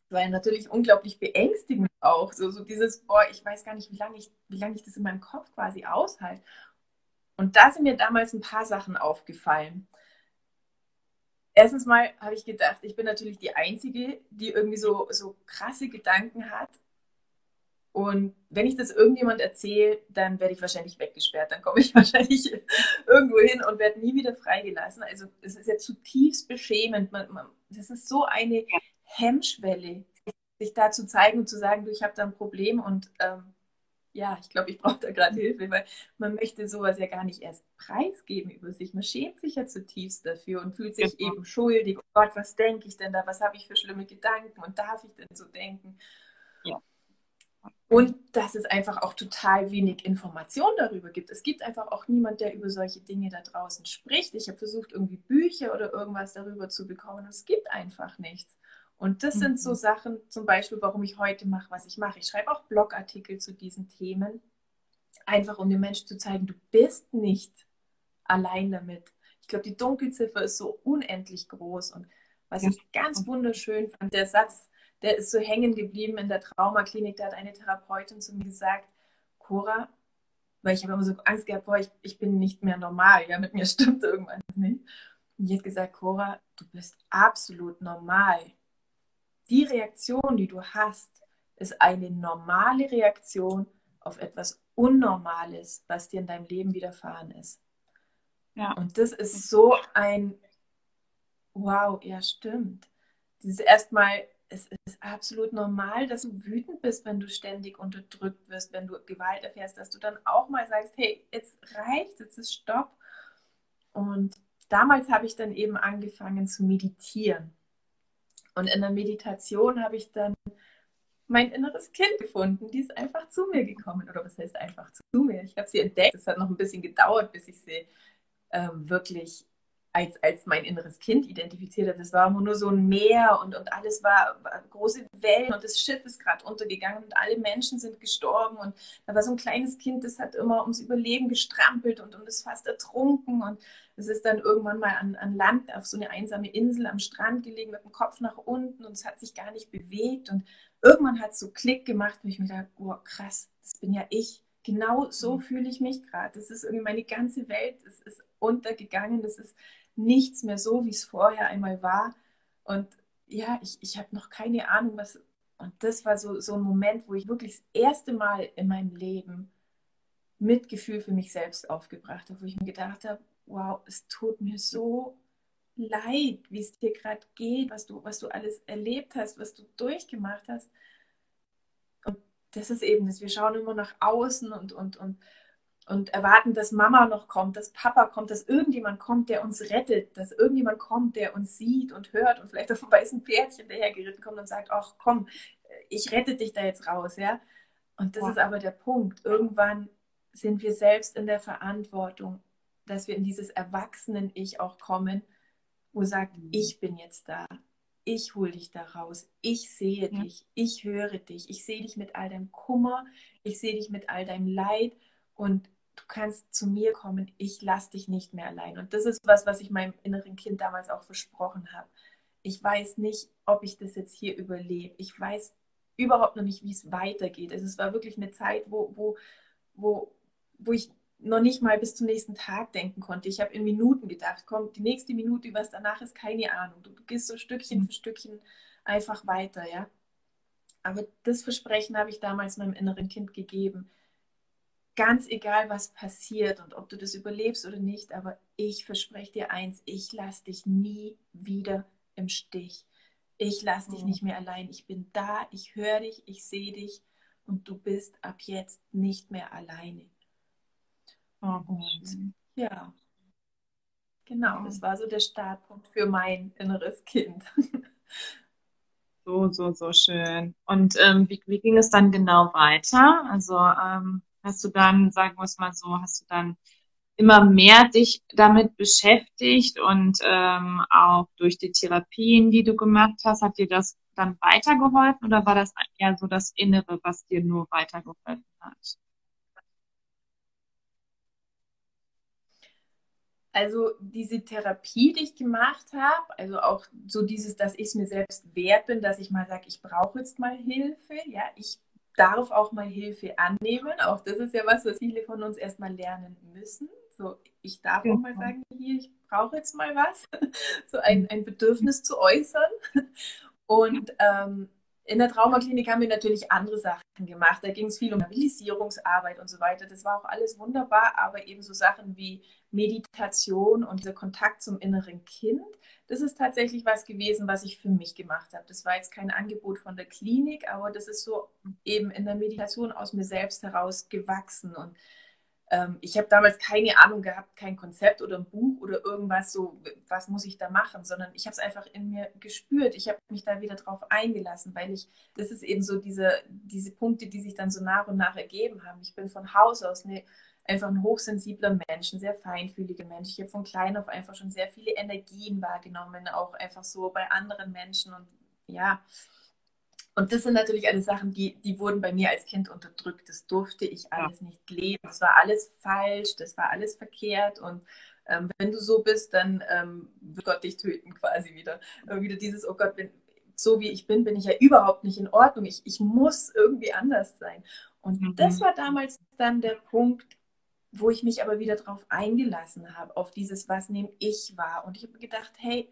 war natürlich unglaublich beängstigend auch. So, so dieses, boah, ich weiß gar nicht, wie lange ich, wie lange ich das in meinem Kopf quasi aushalte. Und da sind mir damals ein paar Sachen aufgefallen. Erstens mal habe ich gedacht, ich bin natürlich die Einzige, die irgendwie so, so krasse Gedanken hat. Und wenn ich das irgendjemand erzähle, dann werde ich wahrscheinlich weggesperrt. Dann komme ich *laughs* wahrscheinlich irgendwo hin und werde nie wieder freigelassen. Also es ist ja zutiefst beschämend. Man, man, das ist so eine Hemmschwelle, sich da zu zeigen und zu sagen, du, ich habe da ein Problem und ähm, ja, ich glaube, ich brauche da gerade Hilfe, weil man möchte sowas ja gar nicht erst preisgeben über sich. Man schämt sich ja zutiefst dafür und fühlt sich Genau. eben schuldig. Oh Gott, was denke ich denn da? Was habe ich für schlimme Gedanken und darf ich denn so denken? Ja. Und dass es einfach auch total wenig Information darüber gibt. Es gibt einfach auch niemand, der über solche Dinge da draußen spricht. Ich habe versucht, irgendwie Bücher oder irgendwas darüber zu bekommen. Und es gibt einfach nichts. Und das sind so Mhm. Sachen, zum Beispiel, warum ich heute mache, was ich mache. Ich schreibe auch Blogartikel zu diesen Themen, einfach um dem Menschen zu zeigen, du bist nicht allein damit. Ich glaube, die Dunkelziffer ist so unendlich groß. Und was Ja. ich ganz wunderschön fand, der Satz, der ist so hängen geblieben in der Traumaklinik, da hat eine Therapeutin zu mir gesagt, Cora, weil ich habe immer so Angst gehabt, boah, ich, ich bin nicht mehr normal, ja, mit mir *laughs* stimmt irgendwas nicht. Und die hat gesagt, Cora, du bist absolut normal. Die Reaktion, die du hast, ist eine normale Reaktion auf etwas Unnormales, was dir in deinem Leben widerfahren ist. Ja. Und das ist so ein Wow, ja, stimmt. Dieses erstmal, es ist absolut normal, dass du wütend bist, wenn du ständig unterdrückt wirst, wenn du Gewalt erfährst, dass du dann auch mal sagst, hey, jetzt reicht, jetzt ist Stopp. Und damals habe ich dann eben angefangen zu meditieren. Und in der Meditation habe ich dann mein inneres Kind gefunden. Die ist einfach zu mir gekommen. Oder was heißt einfach zu mir? Ich habe sie entdeckt. Es hat noch ein bisschen gedauert, bis ich sie ähm, wirklich als, als mein inneres Kind identifiziert habe. Das war immer nur so ein Meer und, und alles war, war große Wellen und das Schiff ist gerade untergegangen und alle Menschen sind gestorben. Und da war so ein kleines Kind, das hat immer ums Überleben gestrampelt und, und ist fast ertrunken. Und es ist dann irgendwann mal an, an Land auf so eine einsame Insel am Strand gelegen mit dem Kopf nach unten und es hat sich gar nicht bewegt. Und irgendwann hat es so Klick gemacht, wo ich mir dachte, oh krass, das bin ja ich. Genau so fühle ich mich gerade. Das ist irgendwie meine ganze Welt, es ist untergegangen, das ist nichts mehr so, wie es vorher einmal war. Und ja, ich, ich habe noch keine Ahnung, was. Und das war so, so ein Moment, wo ich wirklich das erste Mal in meinem Leben Mitgefühl für mich selbst aufgebracht habe, wo ich mir gedacht habe, wow, es tut mir so leid, wie es dir gerade geht, was du, was du alles erlebt hast, was du durchgemacht hast. Und das ist eben das. Wir schauen immer nach außen und, und, und, und erwarten, dass Mama noch kommt, dass Papa kommt, dass irgendjemand kommt, der uns rettet, dass irgendjemand kommt, der uns sieht und hört und vielleicht auf ein weißen Pferdchen dahergeritten kommt und sagt, ach komm, ich rette dich da jetzt raus, ja. Und das ja. ist aber der Punkt. Irgendwann sind wir selbst in der Verantwortung, dass wir in dieses Erwachsenen-Ich auch kommen, wo sagt, mhm. ich bin jetzt da, ich hole dich da raus, ich sehe ja. dich, ich höre dich, ich sehe dich mit all deinem Kummer, ich sehe dich mit all deinem Leid und du kannst zu mir kommen, ich lasse dich nicht mehr allein. Und das ist was, was ich meinem inneren Kind damals auch versprochen habe. Ich weiß nicht, ob ich das jetzt hier überlebe. Ich weiß überhaupt noch nicht, wie es weitergeht. Also es war wirklich eine Zeit, wo, wo, wo, wo ich noch nicht mal bis zum nächsten Tag denken konnte. Ich habe in Minuten gedacht, komm, die nächste Minute, was danach ist, keine Ahnung. Du, gehst so Stückchen für Stückchen einfach weiter, ja. Aber das Versprechen habe ich damals meinem inneren Kind gegeben ganz egal, was passiert und ob du das überlebst oder nicht, aber ich verspreche dir eins, ich lasse dich nie wieder im Stich. Ich lasse dich mhm. nicht mehr allein. Ich bin da, ich höre dich, ich sehe dich und du bist ab jetzt nicht mehr alleine. Oh, und ja, genau, das war so der Startpunkt für mein inneres Kind. So, so, so schön. Und ähm, wie, wie ging es dann genau weiter? Also ähm, hast du dann, sagen wir es mal so, hast du dann immer mehr dich damit beschäftigt und ähm, auch durch die Therapien, die du gemacht hast, hat dir das dann weitergeholfen oder war das eher so das Innere, was dir nur weitergeholfen hat? Also diese Therapie, die ich gemacht habe, also auch so dieses, dass ich es mir selbst wert bin, dass ich mal sage, ich brauche jetzt mal Hilfe. Ja, ich darf auch mal Hilfe annehmen. Auch das ist ja was, was viele von uns erstmal lernen müssen. So, ich darf auch mal sagen, hier, ich brauche jetzt mal was, *laughs* so ein, ein Bedürfnis zu äußern. Und ähm, in der Traumaklinik haben wir natürlich andere Sachen gemacht. Da ging es viel um Mobilisierungsarbeit und so weiter. Das war auch alles wunderbar, aber eben so Sachen wie Meditation und dieser Kontakt zum inneren Kind, das ist tatsächlich was gewesen, was ich für mich gemacht habe. Das war jetzt kein Angebot von der Klinik, aber das ist so eben in der Meditation aus mir selbst heraus gewachsen. Und ähm, ich habe damals keine Ahnung gehabt, kein Konzept oder ein Buch oder irgendwas so, was muss ich da machen, sondern ich habe es einfach in mir gespürt. Ich habe mich da wieder drauf eingelassen, weil ich, das ist eben so diese, diese Punkte, die sich dann so nach und nach ergeben haben. Ich bin von Haus aus eine einfach ein hochsensibler Mensch, ein sehr feinfühliger Mensch. Ich habe von klein auf einfach schon sehr viele Energien wahrgenommen, auch einfach so bei anderen Menschen und ja. Und das sind natürlich alle Sachen, die, die wurden bei mir als Kind unterdrückt. Das durfte ich alles ja. nicht leben. Das war alles falsch, das war alles verkehrt und ähm, wenn du so bist, dann ähm, wird Gott dich töten quasi wieder. Äh, wieder dieses, oh Gott, wenn, so wie ich bin, bin ich ja überhaupt nicht in Ordnung. Ich, ich muss irgendwie anders sein. Und mhm. das war damals dann der Punkt, wo ich mich aber wieder darauf eingelassen habe, auf dieses, was nehme ich wahr. Und ich habe gedacht, hey,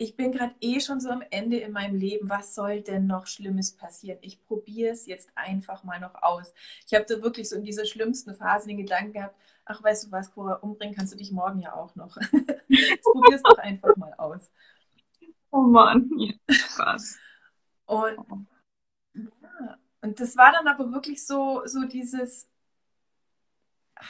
ich bin gerade eh schon so am Ende in meinem Leben. Was soll denn noch Schlimmes passieren? Ich probiere es jetzt einfach mal noch aus. Ich habe da wirklich so in dieser schlimmsten Phase den Gedanken gehabt, ach, weißt du was, Cora, umbringen kannst du dich morgen ja auch noch. *laughs* probier es doch einfach mal aus. Oh Mann, ja, krass. Und, ja, und das war dann aber wirklich so, so dieses,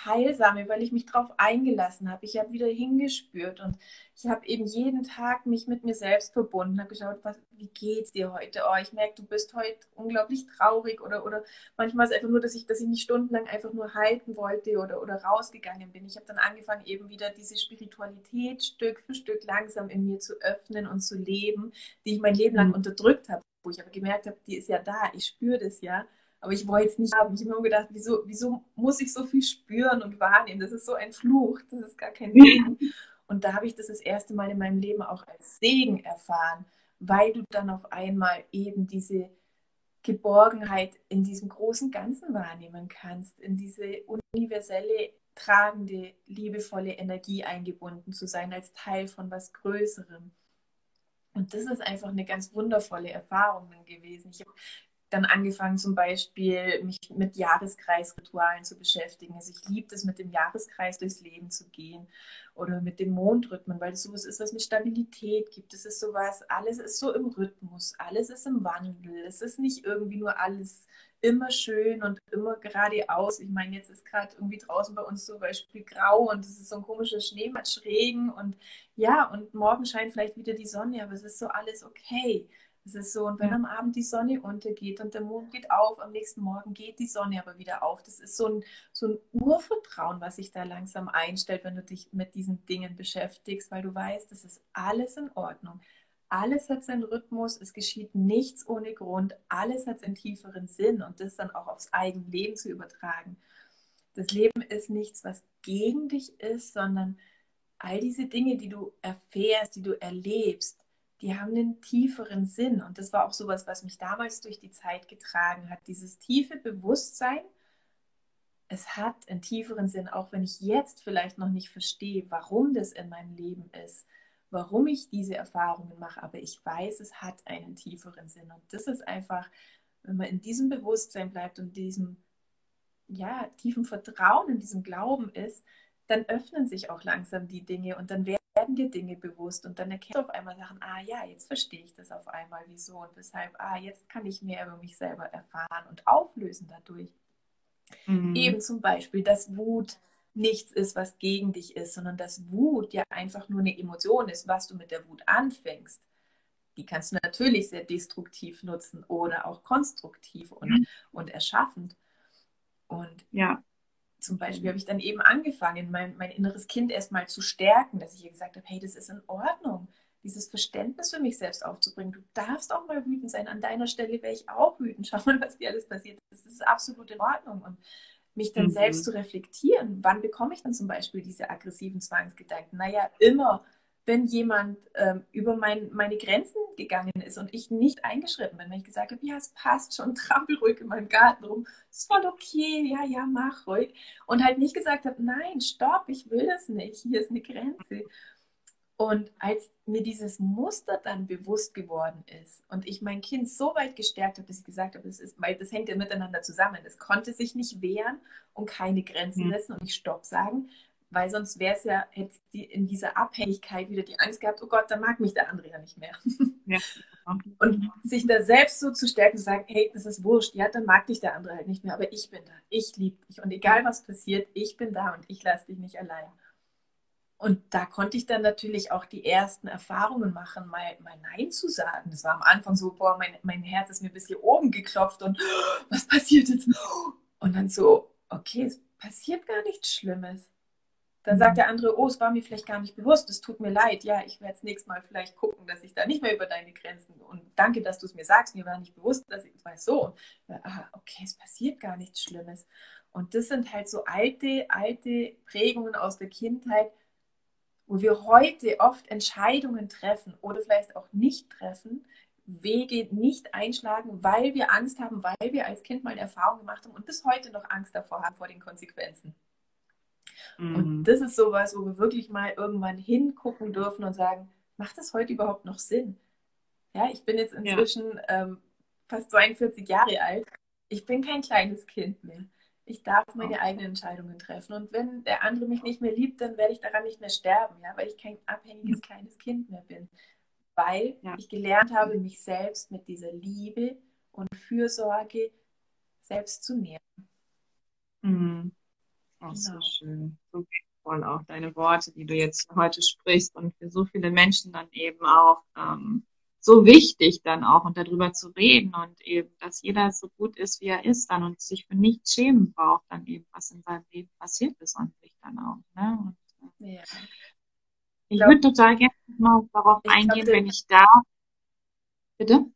heilsame, weil ich mich darauf eingelassen habe. Ich habe wieder hingespürt und ich habe eben jeden Tag mich mit mir selbst verbunden, habe geschaut, was, wie geht's dir heute? Oh, ich merke, du bist heute unglaublich traurig oder, oder manchmal ist es einfach nur, dass ich, dass ich mich stundenlang einfach nur halten wollte oder, oder rausgegangen bin. Ich habe dann angefangen, eben wieder diese Spiritualität Stück für Stück langsam in mir zu öffnen und zu leben, die ich mein Leben lang mhm. unterdrückt habe, wo ich aber gemerkt habe, die ist ja da, ich spüre das ja. Aber ich wollte es nicht haben. Ich habe mir gedacht, wieso, wieso muss ich so viel spüren und wahrnehmen? Das ist so ein Fluch, das ist gar kein Segen. Und da habe ich das das erste Mal in meinem Leben auch als Segen erfahren, weil du dann auf einmal eben diese Geborgenheit in diesem großen Ganzen wahrnehmen kannst, in diese universelle, tragende, liebevolle Energie eingebunden zu sein als Teil von was Größerem. Und das ist einfach eine ganz wundervolle Erfahrung gewesen. Ich habe dann angefangen zum Beispiel mich mit Jahreskreisritualen zu beschäftigen. Also ich liebe es, mit dem Jahreskreis durchs Leben zu gehen oder mit dem Mondrhythmen, weil es sowas ist, was mir Stabilität gibt. Es ist sowas, alles ist so im Rhythmus, alles ist im Wandel. Es ist nicht irgendwie nur alles immer schön und immer geradeaus. Ich meine, jetzt ist gerade irgendwie draußen bei uns zum Beispiel grau und es ist so ein komischer Schneematschregen und ja, und morgen scheint vielleicht wieder die Sonne, aber es ist so alles okay. Es ist so, und wenn Ja. am Abend die Sonne untergeht und der Mond geht auf, am nächsten Morgen geht die Sonne aber wieder auf. Das ist so ein, so ein Urvertrauen, was sich da langsam einstellt, wenn du dich mit diesen Dingen beschäftigst, weil du weißt, es ist alles in Ordnung. Alles hat seinen Rhythmus, es geschieht nichts ohne Grund, alles hat seinen tieferen Sinn und das dann auch aufs eigene Leben zu übertragen. Das Leben ist nichts, was gegen dich ist, sondern all diese Dinge, die du erfährst, die du erlebst, die haben einen tieferen Sinn. Und das war auch sowas, was mich damals durch die Zeit getragen hat. Dieses tiefe Bewusstsein, es hat einen tieferen Sinn, auch wenn ich jetzt vielleicht noch nicht verstehe, warum das in meinem Leben ist, warum ich diese Erfahrungen mache. Aber ich weiß, es hat einen tieferen Sinn. Und das ist einfach, wenn man in diesem Bewusstsein bleibt und diesem ja, tiefen Vertrauen in diesem Glauben ist, dann öffnen sich auch langsam die Dinge und dann werden dir Dinge bewusst und dann erkennst du auf einmal Sachen, ah ja, jetzt verstehe ich das auf einmal, wieso und weshalb, ah, jetzt kann ich mehr über mich selber erfahren und auflösen dadurch. Mhm. Eben zum Beispiel, dass Wut nichts ist, was gegen dich ist, sondern dass Wut ja einfach nur eine Emotion ist, was du mit der Wut anfängst. Die kannst du natürlich sehr destruktiv nutzen oder auch konstruktiv und, Mhm. und erschaffend. Und Ja. Zum Beispiel habe ich dann eben angefangen, mein, mein inneres Kind erstmal zu stärken, dass ich ihr gesagt habe, hey, das ist in Ordnung, dieses Verständnis für mich selbst aufzubringen. Du darfst auch mal wütend sein. An deiner Stelle wäre ich auch wütend. Schau mal, was dir alles passiert ist. Das ist absolut in Ordnung. Und mich dann Mhm. selbst zu reflektieren, wann bekomme ich dann zum Beispiel diese aggressiven Zwangsgedanken? Naja, immer, wenn jemand ähm, über mein, meine Grenzen gegangen ist und ich nicht eingeschritten bin, wenn ich gesagt habe, ja, es passt schon, *laughs* trampel ruhig in meinem Garten rum, ist voll okay, ja, ja, mach ruhig. Und halt nicht gesagt habe, nein, stopp, ich will das nicht, hier ist eine Grenze. Und als mir dieses Muster dann bewusst geworden ist und ich mein Kind so weit gestärkt habe, dass ich gesagt habe, das, ist, weil das hängt ja miteinander zusammen. Es konnte sich nicht wehren und keine Grenzen Mhm. setzen und nicht Stopp sagen, weil sonst wäre es ja, hätte die in dieser Abhängigkeit wieder die Angst gehabt, oh Gott, dann mag mich der andere ja nicht mehr. Ja. *laughs* Und sich da selbst so zu stärken, zu sagen, hey, das ist wurscht, ja, dann mag dich der andere halt nicht mehr, aber ich bin da, ich liebe dich und egal was passiert, ich bin da und ich lasse dich nicht allein. Und da konnte ich dann natürlich auch die ersten Erfahrungen machen, mal, mal Nein zu sagen. Das war am Anfang so, boah, mein, mein Herz ist mir bis hier oben geklopft und *gasps* was passiert jetzt? Und dann so, okay, es passiert gar nichts Schlimmes. Dann Mhm. sagt der andere, oh, es war mir vielleicht gar nicht bewusst, es tut mir leid. Ja, ich werde das nächste Mal vielleicht gucken, dass ich da nicht mehr über deine Grenzen und danke, dass du es mir sagst. Mir war nicht bewusst, dass ich es weiß so. Ah, okay, es passiert gar nichts Schlimmes. Und das sind halt so alte, alte Prägungen aus der Kindheit, wo wir heute oft Entscheidungen treffen oder vielleicht auch nicht treffen, Wege nicht einschlagen, weil wir Angst haben, weil wir als Kind mal eine Erfahrung gemacht haben und bis heute noch Angst davor haben, vor den Konsequenzen. Und Mhm. das ist sowas, wo wir wirklich mal irgendwann hingucken dürfen und sagen, macht das heute überhaupt noch Sinn? Ja, ich bin jetzt inzwischen ähm, fast 42 Jahre alt. Ich bin kein kleines Kind mehr. Ich darf meine eigenen Entscheidungen treffen. Und wenn der andere mich nicht mehr liebt, dann werde ich daran nicht mehr sterben, ja, weil ich kein abhängiges kleines Kind mehr bin. Weil Ja. ich gelernt habe, mich selbst mit dieser Liebe und Fürsorge selbst zu nähren. Mhm. So Genau. schön. So wertvoll auch deine Worte, die du jetzt heute sprichst und für so viele Menschen dann eben auch ähm, so wichtig dann auch und darüber zu reden und eben, dass jeder so gut ist, wie er ist dann und sich für nichts schämen braucht, dann eben, was in seinem Leben passiert ist an sich dann auch. Ne? Und Ja. ich glaub- würde total gerne mal darauf Ich glaub, eingehen, der- wenn ich darf. Bitte?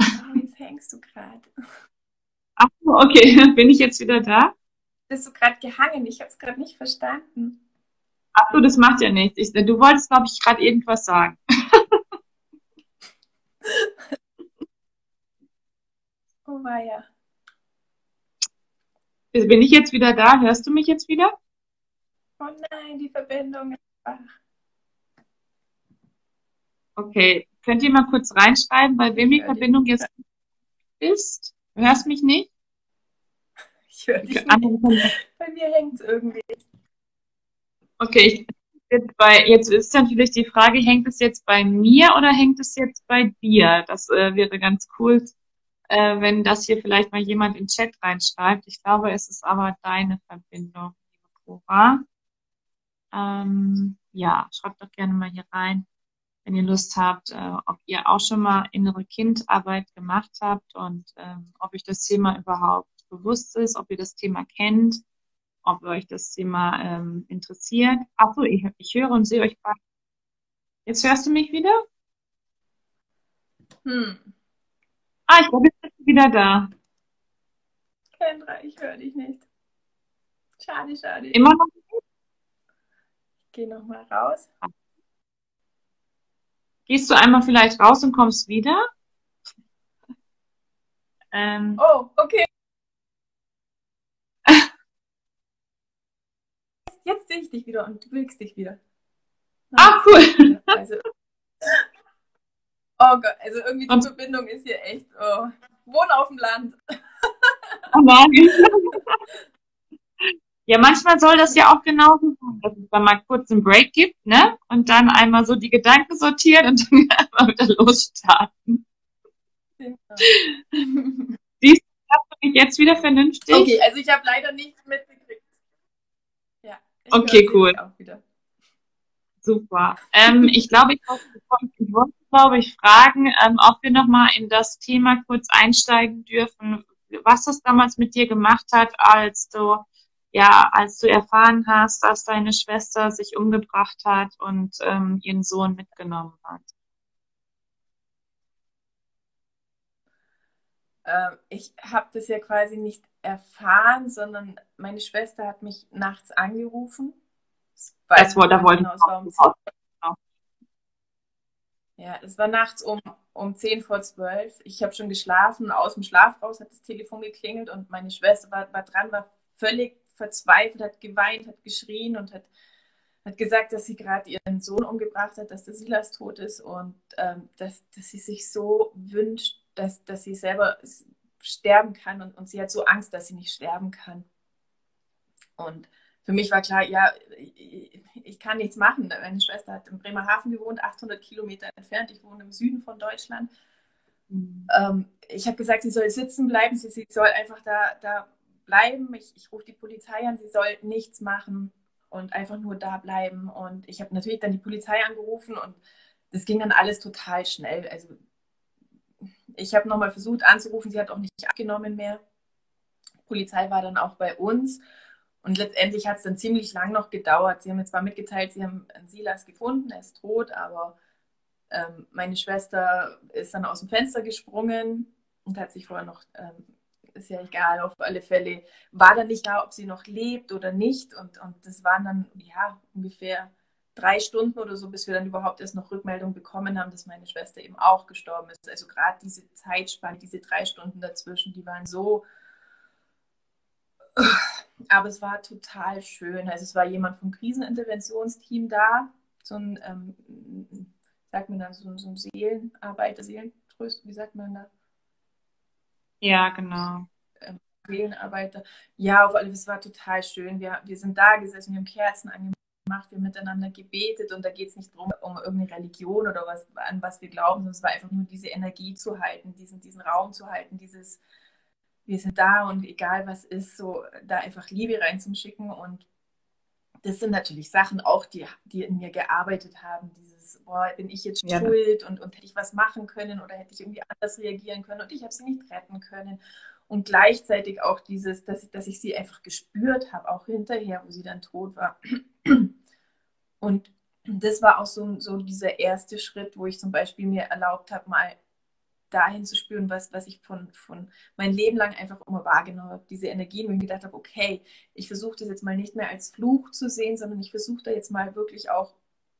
Oh, jetzt hängst du gerade. Ach okay, *laughs* bin ich jetzt wieder da? Bist du gerade gehangen? Ich habe es gerade nicht verstanden. Ach so, das macht ja nichts. Ich, du wolltest, glaube ich, gerade irgendwas sagen. *laughs* Oh weia. Bin ich jetzt wieder da? Hörst du mich jetzt wieder? Oh nein, die Verbindung ist schwach. Okay, könnt ihr mal kurz reinschreiben, bei wem die. Verbindung jetzt ist? Du hörst mich nicht? Ich höre dich Okay, nicht. Bei mir hängt es irgendwie. okay, ich jetzt bei, jetzt ist natürlich die Frage, hängt es jetzt bei mir oder hängt es jetzt bei dir? Das äh, wäre ganz cool, äh, wenn das hier vielleicht mal jemand in den Chat reinschreibt. Ich glaube, es ist aber deine Verbindung, liebe Cora. Ähm, ja, schreibt doch gerne mal hier rein, wenn ihr Lust habt, äh, ob ihr auch schon mal innere Kindarbeit gemacht habt und ähm, ob euch das Thema überhaupt bewusst ist, ob ihr das Thema kennt ob euch das Thema ähm, interessiert. Achso, ich, ich höre und sehe euch beide. Jetzt hörst du mich wieder? Hm. Ah, ich du wieder da. Kendra, ich höre dich nicht. Schade, schade. Immer noch nicht? Ich gehe nochmal raus. Gehst du einmal vielleicht raus und kommst wieder? Ähm, Oh, okay. *laughs* Jetzt sehe ich dich wieder und du bewegst dich wieder. ah, cool. Also, oh Gott, also irgendwie die Und- Verbindung ist hier echt. Oh. Wohn auf dem Land. Oh nein. *laughs* Ja, manchmal soll das ja auch genauso sein, dass es dann mal kurz einen Break gibt, ne? Und dann einmal so die Gedanken sortieren und dann *laughs* einmal wieder losstarten. Hast du mich jetzt wieder vernünftig? Okay, also ich habe leider nichts mitgekriegt. Ja. Okay, cool. dich Auch wieder. Super. Ähm, ich glaube, ich wollte, ich wollte, glaube ich, fragen, ähm, ob wir nochmal in das Thema kurz einsteigen dürfen, was das damals mit dir gemacht hat, als du, ja, als du erfahren hast, dass deine Schwester sich umgebracht hat und ähm, ihren Sohn mitgenommen hat. Ähm, ich habe das ja quasi nicht erfahren, sondern meine Schwester hat mich nachts angerufen. Das Das wollte, da wollte genau, es war ich 10, auch. ja, es war nachts um, um 10 vor 12. Ich habe schon geschlafen. Aus dem Schlaf raus hat das Telefon geklingelt und meine Schwester war, war dran, war völlig verzweifelt, hat geweint, hat geschrien und hat, hat gesagt, dass sie gerade ihren Sohn umgebracht hat, dass der Silas tot ist und ähm, dass, dass sie sich so wünscht, dass, dass sie selber sterben kann und, und sie hat so Angst, dass sie nicht sterben kann. Und für mich war klar, ja, ich, ich kann nichts machen. Meine Schwester hat in Bremerhaven gewohnt, 800 Kilometer entfernt. Ich wohne im Süden von Deutschland. Ähm, ich habe gesagt, sie soll sitzen bleiben, sie, sie soll einfach da, da bleiben. Ich, ich rufe die Polizei an, sie soll nichts machen und einfach nur da bleiben. Und ich habe natürlich dann die Polizei angerufen und das ging dann alles total schnell. Also ich habe nochmal versucht anzurufen, sie hat auch nicht abgenommen mehr. Die Polizei war dann auch bei uns und letztendlich hat es dann ziemlich lang noch gedauert. Sie haben mir zwar mitgeteilt, sie haben Silas gefunden, er ist tot, aber ähm, meine Schwester ist dann aus dem Fenster gesprungen und hat sich vorher noch, ähm, ist ja egal, auf alle Fälle, war dann nicht klar, ob sie noch lebt oder nicht. Und, und das waren dann, ja, ungefähr drei Stunden oder so, bis wir dann überhaupt erst noch Rückmeldung bekommen haben, dass meine Schwester eben auch gestorben ist. Also gerade diese Zeitspanne, diese drei Stunden dazwischen, die waren so. Aber es war total schön. Also es war jemand vom Kriseninterventionsteam da, so ein, ähm, sagt man dann, so, so ein Seelenarbeiter, Seelentröst, wie sagt man da? Ja, genau. Seelenarbeiter. Ja, auf alle Fälle, es war total schön. Wir, wir sind da gesessen, wir haben Kerzen angemacht, wir haben miteinander gebetet und da geht es nicht darum, um irgendeine Religion oder was, an was wir glauben, sondern es war einfach nur diese Energie zu halten, diesen, diesen Raum zu halten, dieses, wir sind da und egal was ist, so da einfach Liebe reinzuschicken und das sind natürlich Sachen auch, die, die in mir gearbeitet haben. Dieses, boah, bin ich jetzt Ja. schuld und, und hätte ich was machen können oder hätte ich irgendwie anders reagieren können und ich habe sie nicht retten können. Und gleichzeitig auch dieses, dass ich, dass ich sie einfach gespürt habe, auch hinterher, wo sie dann tot war. Und das war auch so, so dieser erste Schritt, wo ich zum Beispiel mir erlaubt habe, mal dahin zu spüren, was, was ich von, von mein Leben lang einfach immer wahrgenommen habe. Diese Energien, wo ich gedacht habe, okay, ich versuche das jetzt mal nicht mehr als Fluch zu sehen, sondern ich versuche da jetzt mal wirklich auch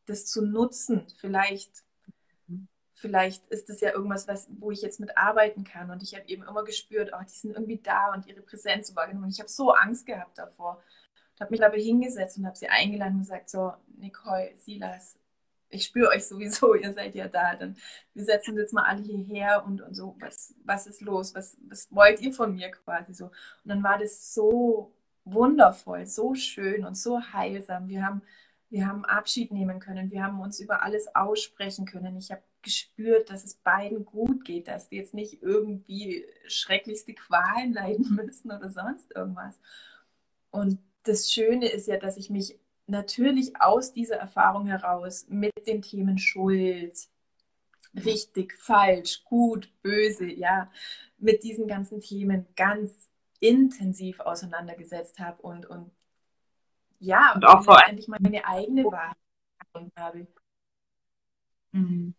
das zu nutzen. Vielleicht, vielleicht ist das ja irgendwas, was, wo ich jetzt mit arbeiten kann. Und ich habe eben immer gespürt, oh, die sind irgendwie da und ihre Präsenz wahrgenommen. Ich habe so Angst gehabt davor. Ich habe mich dabei hingesetzt und habe sie eingeladen und gesagt, so, Nicole, Silas, ich spüre euch sowieso, ihr seid ja da. Dann wir setzen jetzt mal alle hierher und, und so, was, was ist los? Was, was wollt ihr von mir quasi so? Und dann war das so wundervoll, so schön und so heilsam. Wir haben, Wir haben Abschied nehmen können. Wir haben uns über alles aussprechen können. Ich habe gespürt, dass es beiden gut geht, dass die jetzt nicht irgendwie schrecklichste Qualen leiden *laughs* müssen oder sonst irgendwas. Und das Schöne ist ja, dass ich mich natürlich aus dieser Erfahrung heraus mit den Themen Schuld, richtig, falsch, gut, böse, ja, mit diesen ganzen Themen ganz intensiv auseinandergesetzt habe und, und ja, und auch vor allem meine eigene Wahrheit habe. Mhm.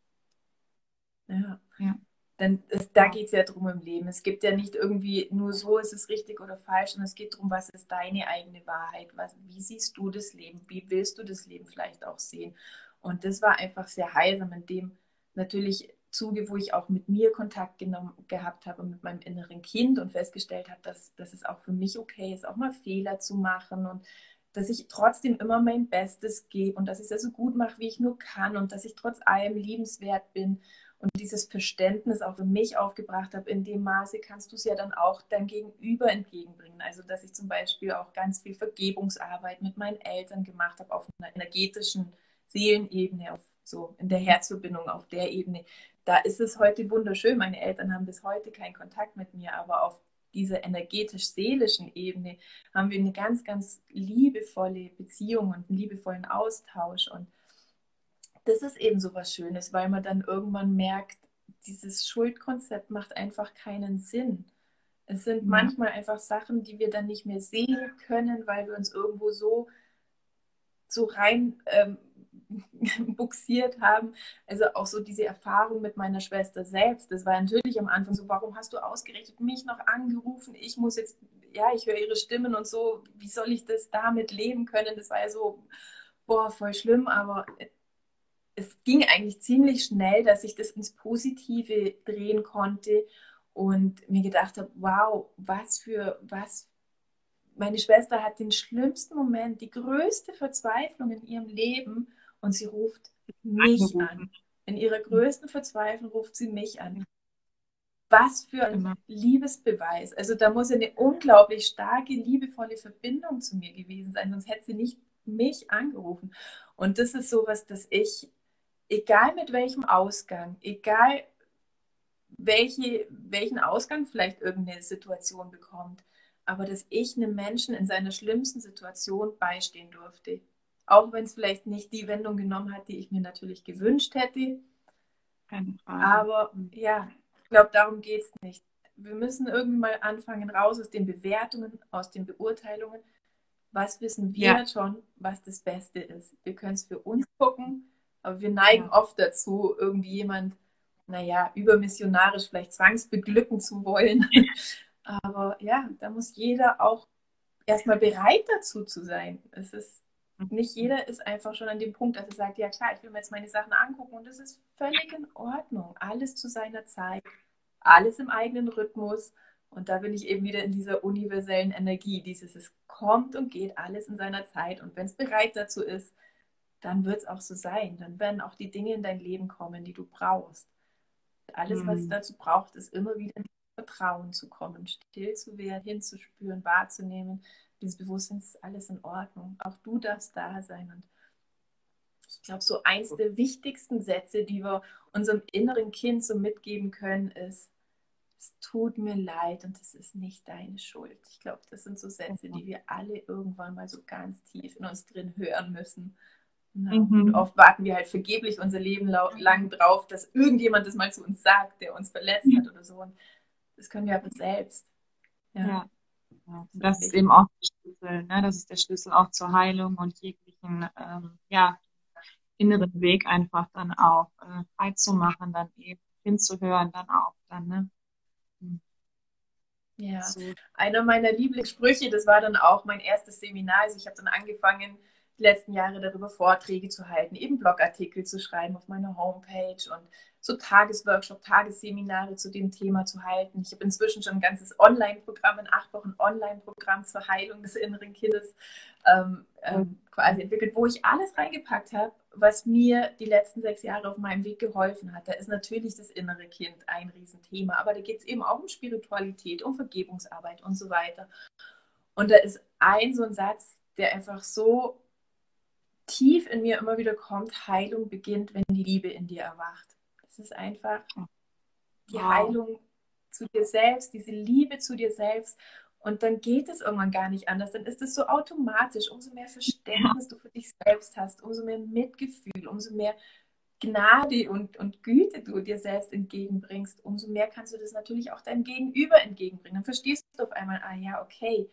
Ja. ja. Denn es, da geht es ja drum im Leben. Es gibt ja nicht irgendwie nur so, ist es richtig oder falsch, sondern es geht darum, was ist deine eigene Wahrheit? Was, wie siehst du das Leben? Wie willst du das Leben vielleicht auch sehen? Und das war einfach sehr heilsam in dem natürlich Zuge, wo ich auch mit mir Kontakt genommen, gehabt habe und mit meinem inneren Kind und festgestellt habe, dass, dass es auch für mich okay ist, auch mal Fehler zu machen und dass ich trotzdem immer mein Bestes gebe und dass ich es so gut mache, wie ich nur kann und dass ich trotz allem liebenswert bin und dieses Verständnis auch für mich aufgebracht habe, in dem Maße kannst du es ja dann auch dein Gegenüber entgegenbringen. Also dass ich zum Beispiel auch ganz viel Vergebungsarbeit mit meinen Eltern gemacht habe auf einer energetischen Seelenebene, auf so in der Herzverbindung auf der Ebene. Da ist es heute wunderschön. Meine Eltern haben bis heute keinen Kontakt mit mir, aber auf dieser energetisch-seelischen Ebene haben wir eine ganz, ganz liebevolle Beziehung und einen liebevollen Austausch. Und das ist eben so was Schönes, weil man dann irgendwann merkt, dieses Schuldkonzept macht einfach keinen Sinn. Es sind ja. manchmal einfach Sachen, die wir dann nicht mehr sehen können, weil wir uns irgendwo so, so rein ähm, *laughs* buxiert haben. Also auch so diese Erfahrung mit meiner Schwester selbst. Das war natürlich am Anfang so, warum hast du ausgerechnet mich noch angerufen? Ich muss jetzt, ja, ich höre ihre Stimmen und so, wie soll ich das damit leben können? Das war ja so, boah, voll schlimm, aber es ging eigentlich ziemlich schnell, dass ich das ins Positive drehen konnte und mir gedacht habe, wow, was für, was, meine Schwester hat den schlimmsten Moment, die größte Verzweiflung in ihrem Leben und sie ruft mich an. In ihrer größten Verzweiflung ruft sie mich an. Was für ein Liebesbeweis. Also da muss eine unglaublich starke, liebevolle Verbindung zu mir gewesen sein, sonst hätte sie nicht mich angerufen. Und das ist sowas, das ich egal mit welchem Ausgang, egal welche, welchen Ausgang vielleicht irgendeine Situation bekommt, aber dass ich einem Menschen in seiner schlimmsten Situation beistehen durfte. Auch wenn es vielleicht nicht die Wendung genommen hat, die ich mir natürlich gewünscht hätte. Aber ja, ich glaube, darum geht es nicht. Wir müssen irgendwann mal anfangen, raus aus den Bewertungen, aus den Beurteilungen. Was wissen wir ja. schon, was das Beste ist? Wir können es für uns gucken aber wir neigen ja. oft dazu, irgendwie jemand, naja, übermissionarisch vielleicht zwangsbeglücken zu wollen. *laughs* Aber ja, da muss jeder auch erstmal bereit dazu zu sein. Es ist nicht jeder ist einfach schon an dem Punkt, dass er sagt, ja klar, ich will mir jetzt meine Sachen angucken und das ist völlig in Ordnung. Alles zu seiner Zeit, alles im eigenen Rhythmus. Und da bin ich eben wieder in dieser universellen Energie, dieses es kommt und geht alles in seiner Zeit. Und wenn es bereit dazu ist, dann wird es auch so sein. Dann werden auch die Dinge in dein Leben kommen, die du brauchst. Alles, mhm. was es dazu braucht, ist immer wieder in Vertrauen zu kommen, still zu werden, hinzuspüren, wahrzunehmen. Dieses Bewusstsein ist alles in Ordnung. Auch du darfst da sein. Und ich glaube, so eins der wichtigsten Sätze, die wir unserem inneren Kind so mitgeben können, ist, es tut mir leid und es ist nicht deine Schuld. Ich glaube, das sind so Sätze, die wir alle irgendwann mal so ganz tief in uns drin hören müssen. Mhm. Und oft warten wir halt vergeblich unser Leben lang drauf, dass irgendjemand das mal zu uns sagt, der uns verletzt hat oder so. Und das können wir aber selbst. Ja. ja. ja. Das, das ist, ist eben auch der Schlüssel. Ne? Das ist der Schlüssel auch zur Heilung und jeglichen ähm, ja, inneren Weg einfach dann auch äh, frei zu machen, dann eben hinzuhören, dann auch dann. Ne? Hm. Ja, so. einer meiner Lieblingssprüche, das war dann auch mein erstes Seminar. Also ich habe dann angefangen, die letzten Jahre darüber Vorträge zu halten, eben Blogartikel zu schreiben auf meiner Homepage und so Tagesworkshop, Tagesseminare zu dem Thema zu halten. Ich habe inzwischen schon ein ganzes Online-Programm, ein acht Wochen Online-Programm zur Heilung des inneren Kindes ähm, ähm, quasi entwickelt, wo ich alles reingepackt habe, was mir die letzten sechs Jahre auf meinem Weg geholfen hat. Da ist natürlich das innere Kind ein Riesenthema, aber da geht es eben auch um Spiritualität, um Vergebungsarbeit und so weiter. Und da ist ein so ein Satz, der einfach so tief in mir immer wieder kommt, Heilung beginnt, wenn die Liebe in dir erwacht. Es ist einfach die Wow. Heilung zu dir selbst, diese Liebe zu dir selbst. Und dann geht es irgendwann gar nicht anders. Dann ist es so automatisch. Umso mehr Verständnis du für dich selbst hast, umso mehr Mitgefühl, umso mehr Gnade und, und Güte du dir selbst entgegenbringst, umso mehr kannst du das natürlich auch deinem Gegenüber entgegenbringen. Dann verstehst du auf einmal, ah ja, okay,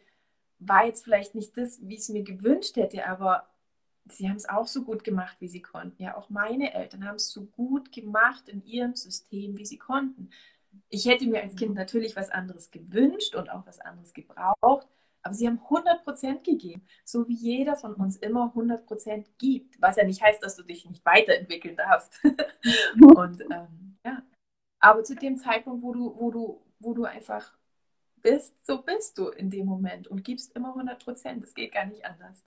war jetzt vielleicht nicht das, wie ich es mir gewünscht hätte, aber sie haben es auch so gut gemacht, wie sie konnten. Ja, auch meine Eltern haben es so gut gemacht in ihrem System, wie sie konnten. Ich hätte mir als Kind natürlich was anderes gewünscht und auch was anderes gebraucht, aber sie haben 100% gegeben, so wie jeder von uns immer 100% gibt, was ja nicht heißt, dass du dich nicht weiterentwickeln darfst. *laughs* und ähm, ja, aber zu dem Zeitpunkt, wo du, wo du, wo du einfach bist, so bist du in dem Moment und gibst immer 100%. Es geht gar nicht anders.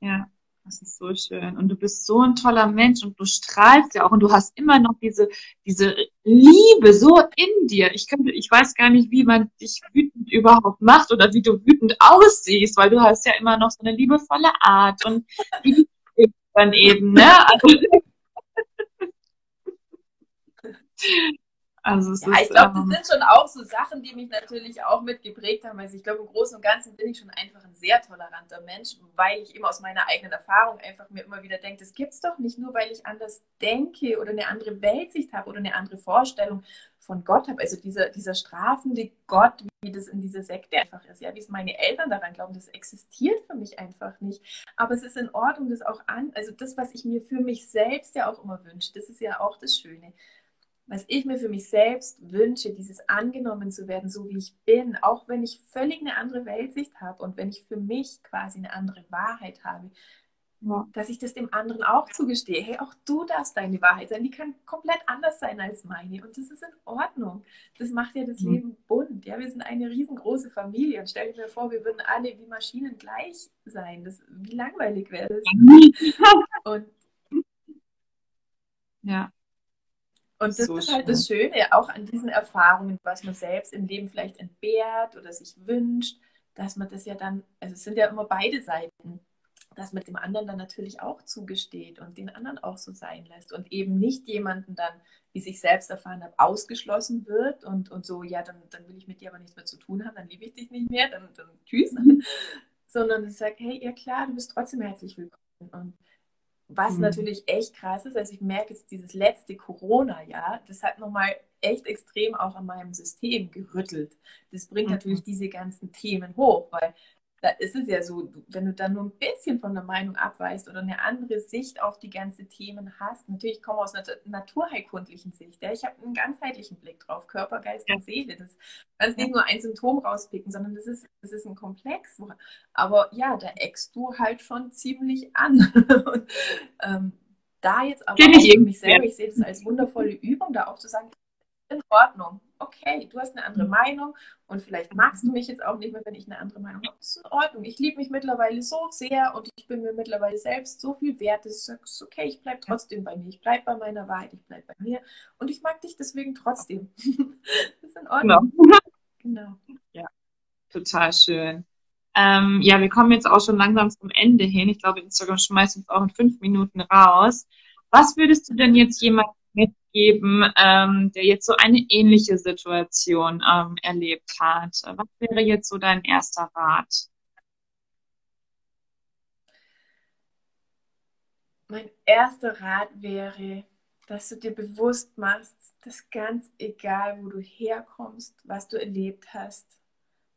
Ja, das ist so schön. Und du bist so ein toller Mensch und du strahlst ja auch und du hast immer noch diese, diese Liebe so in dir. Ich könnte, ich weiß gar nicht, wie man dich wütend überhaupt macht oder wie du wütend aussiehst, weil du hast ja immer noch so eine liebevolle Art und die dann eben, ne? Also, *laughs* *laughs* also es Ja, ist, ich glaube, das ähm, sind schon auch so Sachen, die mich natürlich auch mit geprägt haben. Also ich glaube, im Großen und Ganzen bin ich schon einfach ein sehr toleranter Mensch, weil ich eben aus meiner eigenen Erfahrung einfach mir immer wieder denke, das gibt's doch nicht nur, weil ich anders denke oder eine andere Weltsicht habe oder eine andere Vorstellung von Gott habe. Also dieser, dieser strafende Gott, wie das in dieser Sekte einfach ist, ja, wie es meine Eltern daran glauben, das existiert für mich einfach nicht. Aber es ist in Ordnung, das auch an, also das, was ich mir für mich selbst ja auch immer wünsche, das ist ja auch das Schöne was ich mir für mich selbst wünsche, dieses angenommen zu werden, so wie ich bin, auch wenn ich völlig eine andere Weltsicht habe und wenn ich für mich quasi eine andere Wahrheit habe, ja. dass ich das dem anderen auch zugestehe. Hey, auch du darfst deine Wahrheit sein, die kann komplett anders sein als meine und das ist in Ordnung. Das macht ja das Mhm. Leben bunt. Ja, wir sind eine riesengroße Familie und stell dir vor, wir würden alle wie Maschinen gleich sein. Das, wie langweilig wäre das? *laughs* Und ja, Und das So ist halt schön. das Schöne, auch an diesen Erfahrungen, was man selbst im Leben vielleicht entbehrt oder sich wünscht, dass man das ja dann, also es sind ja immer beide Seiten, dass man dem anderen dann natürlich auch zugesteht und den anderen auch so sein lässt und eben nicht jemanden dann, wie sich selbst erfahren habe, ausgeschlossen wird und, und so, ja, dann, dann will ich mit dir aber nichts mehr zu tun haben, dann liebe ich dich nicht mehr, dann, dann tschüss, *laughs* sondern ich sage, hey, ja klar, du bist trotzdem herzlich willkommen und was Mhm. natürlich echt krass ist, also ich merke jetzt dieses letzte Corona-Jahr, das hat nochmal echt extrem auch an meinem System gerüttelt. Das bringt Mhm. natürlich diese ganzen Themen hoch, weil da ist es ja so, wenn du dann nur ein bisschen von der Meinung abweichst oder eine andere Sicht auf die ganzen Themen hast, natürlich ich komme aus einer naturheilkundlichen Sicht, ja, ich habe einen ganzheitlichen Blick drauf, Körper, Geist und Seele. Das kannst nicht nur ein Symptom rauspicken, sondern das ist, das ist ein Komplex. Aber ja, da eckst du halt schon ziemlich an. Und, *laughs* ähm, da jetzt aber Kenn auch ich mich selber, ich sehe das als wundervolle Übung, da auch zu sagen, in Ordnung. Okay, du hast eine andere Meinung und vielleicht magst du mich jetzt auch nicht mehr, wenn ich eine andere Meinung habe. Das ist in Ordnung. Ich liebe mich mittlerweile so sehr und ich bin mir mittlerweile selbst so viel wert, dass ich sage, okay, ich bleibe trotzdem bei mir. Ich bleibe bei meiner Wahrheit, ich bleibe bei mir und ich mag dich deswegen trotzdem. das *laughs* ist in Genau. Ordnung. Genau. Total schön. Ähm, ja, wir kommen jetzt auch schon langsam zum Ende hin. Ich glaube, Instagram schmeißt uns auch in fünf Minuten raus. Was würdest du denn jetzt jemandem mitgeben, ähm, der jetzt so eine ähnliche Situation ähm, erlebt hat? Was wäre jetzt so dein erster Rat? Mein erster Rat wäre, dass du dir bewusst machst, dass ganz egal, wo du herkommst, was du erlebt hast,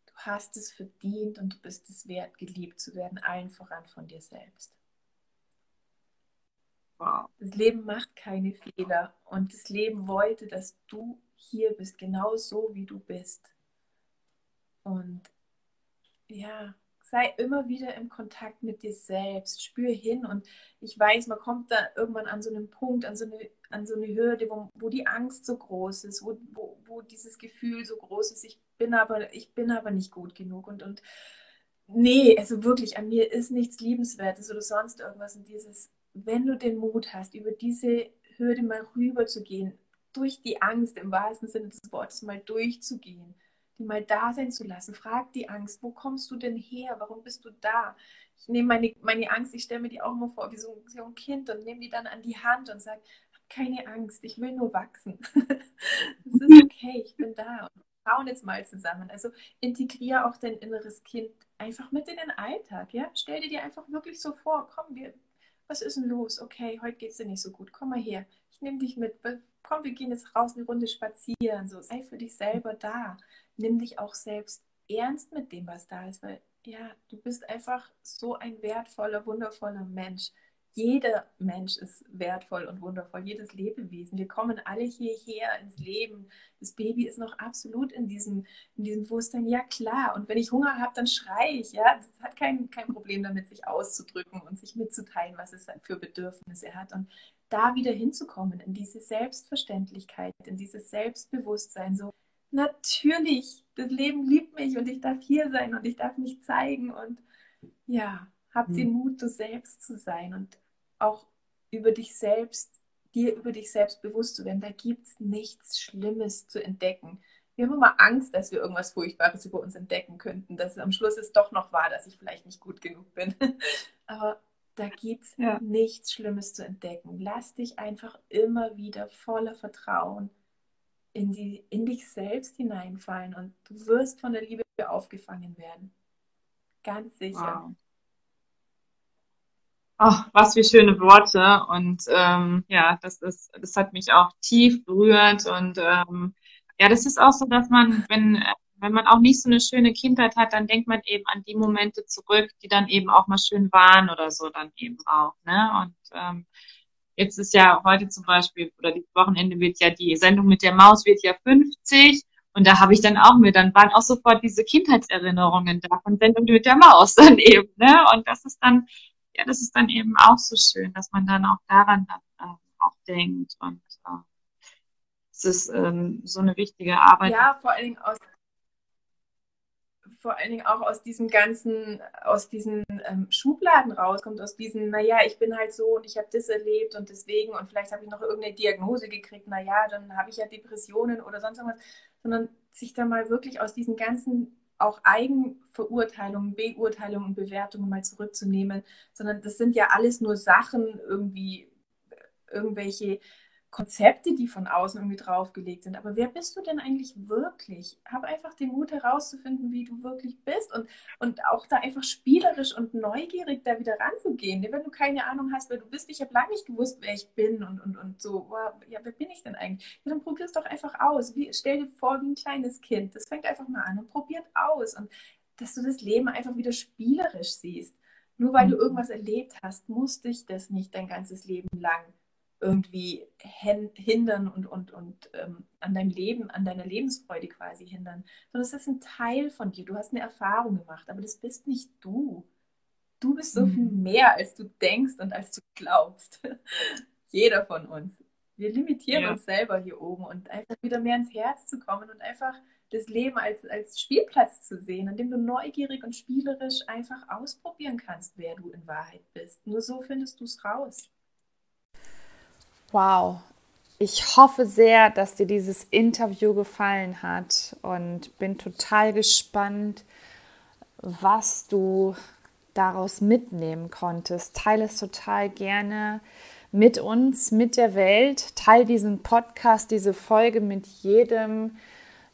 du hast es verdient und du bist es wert, geliebt zu werden, allen voran von dir selbst. Wow. Das Leben macht keine Fehler und das Leben wollte, dass du hier bist, genau so wie du bist. Und ja, sei immer wieder im Kontakt mit dir selbst, spür hin und ich weiß, man kommt da irgendwann an so einen Punkt, an so eine, an so eine Hürde, wo, wo die Angst so groß ist, wo, wo, wo dieses Gefühl so groß ist, ich bin aber, ich bin aber nicht gut genug und, und nee, also wirklich, an mir ist nichts Liebenswertes oder sonst irgendwas und dieses, wenn du den Mut hast, über diese Hürde mal rüber zu gehen, durch die Angst im wahrsten Sinne des Wortes mal durchzugehen, die mal da sein zu lassen. Frag die Angst, wo kommst du denn her? Warum bist du da? Ich nehme meine, meine Angst, ich stelle mir die auch immer vor wie so, ein, so ein Kind und nehme die dann an die Hand und sage, hab keine Angst, ich will nur wachsen. *laughs* Es ist okay, ich bin da. Und schauen jetzt mal zusammen. Also integriere auch dein inneres Kind einfach mit in den Alltag. Ja? Stell dir dir einfach wirklich so vor, komm, wir, was ist denn los? Okay, heute geht es dir nicht so gut. Komm mal her, ich nehme dich mit. Komm, wir gehen jetzt raus eine Runde spazieren. So, sei für dich selber da. Nimm dich auch selbst ernst mit dem, was da ist, weil ja, du bist einfach so ein wertvoller, wundervoller Mensch jeder Mensch ist wertvoll und wundervoll, jedes Lebewesen. Wir kommen alle hierher ins Leben. Das Baby ist noch absolut in diesem, in diesem Bewusstsein, ja klar. Und wenn ich Hunger habe, dann schreie ich. Ja, das hat kein, kein Problem damit, sich auszudrücken und sich mitzuteilen, was es für Bedürfnisse hat. Und da wieder hinzukommen, in diese Selbstverständlichkeit, in dieses Selbstbewusstsein, so natürlich, das Leben liebt mich und ich darf hier sein und ich darf mich zeigen und ja, hab den mhm. Mut, du selbst zu sein und auch über dich selbst, dir über dich selbst bewusst zu werden. Da gibt es nichts Schlimmes zu entdecken. Wir haben immer Angst, dass wir irgendwas Furchtbares über uns entdecken könnten, dass am Schluss es doch noch war, dass ich vielleicht nicht gut genug bin. *laughs* Aber da gibt es ja. nichts Schlimmes zu entdecken. Lass dich einfach immer wieder voller Vertrauen in, die, in dich selbst hineinfallen und du wirst von der Liebe aufgefangen werden. Ganz sicher. Wow. Ach, was für schöne Worte. Und ähm, ja, das ist, das hat mich auch tief berührt. Und ähm, ja, das ist auch so, dass man, wenn, wenn man auch nicht so eine schöne Kindheit hat, dann denkt man eben an die Momente zurück, die dann eben auch mal schön waren oder so dann eben auch. Ne? Und ähm, jetzt ist ja heute zum Beispiel, oder dieses Wochenende wird ja die Sendung mit der Maus wird ja 50. Und da habe ich dann auch mir, dann waren auch sofort diese Kindheitserinnerungen da von Sendung mit der Maus *laughs* dann eben. Ne? Und das ist dann ja, das ist dann eben auch so schön, dass man dann auch daran dann äh, auch denkt und äh, es ist ähm, so eine wichtige Arbeit. Ja, vor allen Dingen aus vor allen Dingen auch aus diesem ganzen, aus diesen ähm, Schubladen rauskommt, aus diesen, naja, ich bin halt so und ich habe das erlebt und deswegen und vielleicht habe ich noch irgendeine Diagnose gekriegt, naja, dann habe ich ja Depressionen oder sonst irgendwas, sondern sich da mal wirklich aus diesen ganzen auch Eigenverurteilungen, Beurteilungen und Bewertungen mal zurückzunehmen, sondern das sind ja alles nur Sachen, irgendwie irgendwelche Konzepte, die von außen irgendwie draufgelegt sind. Aber wer bist du denn eigentlich wirklich? Hab einfach den Mut herauszufinden, wie du wirklich bist und, und auch da einfach spielerisch und neugierig da wieder ranzugehen. Wenn du keine Ahnung hast, wer du bist, ich habe lange nicht gewusst, wer ich bin und, und, und so, ja, wer bin ich denn eigentlich? Ja, dann probier es doch einfach aus. Wie, stell dir vor, wie ein kleines Kind. Das fängt einfach mal an und probiert aus. Und dass du das Leben einfach wieder spielerisch siehst. Nur weil du mhm. irgendwas erlebt hast, muss dich das nicht dein ganzes Leben lang irgendwie hindern und, und, und ähm, an deinem Leben, an deiner Lebensfreude quasi hindern, sondern es ist ein Teil von dir. Du hast eine Erfahrung gemacht, aber das bist nicht du. Du bist so mhm. viel mehr, als du denkst und als du glaubst. *laughs* Jeder von uns. Wir limitieren ja. uns selber hier oben und einfach wieder mehr ins Herz zu kommen und einfach das Leben als, als Spielplatz zu sehen, an dem du neugierig und spielerisch einfach ausprobieren kannst, wer du in Wahrheit bist. Nur so findest du es raus. Wow. Ich hoffe sehr, dass dir dieses Interview gefallen hat und bin total gespannt, was du daraus mitnehmen konntest. Teile es total gerne mit uns, mit der Welt. Teile diesen Podcast, diese Folge mit jedem,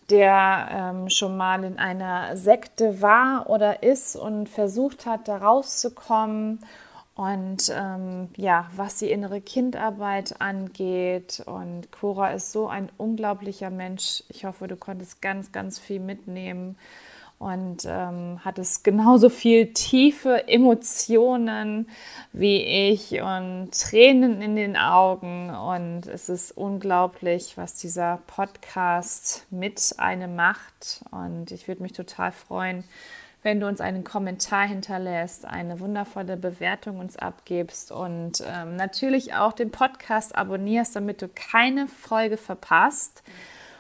der ähm, schon mal in einer Sekte war oder ist und versucht hat, da rauszukommen und ähm, ja, was die innere Kindarbeit angeht. Und Cora ist so ein unglaublicher Mensch. Ich hoffe, du konntest ganz, ganz viel mitnehmen und ähm, hattest genauso viel tiefe Emotionen wie ich und Tränen in den Augen. Und es ist unglaublich, was dieser Podcast mit einem macht. Und ich würde mich total freuen, wenn du uns einen Kommentar hinterlässt, eine wundervolle Bewertung uns abgibst und ähm, natürlich auch den Podcast abonnierst, damit du keine Folge verpasst.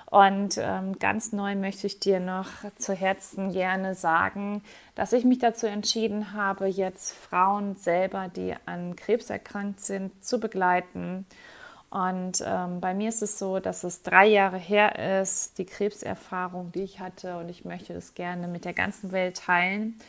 Und ähm, ganz neu möchte ich dir noch zu Herzen gerne sagen, dass ich mich dazu entschieden habe, jetzt Frauen selber, die an Krebs erkrankt sind, zu begleiten Und ähm, bei mir ist es so, dass es drei Jahre her ist, die Krebserfahrung, die ich hatte. Und ich möchte das gerne mit der ganzen Welt teilen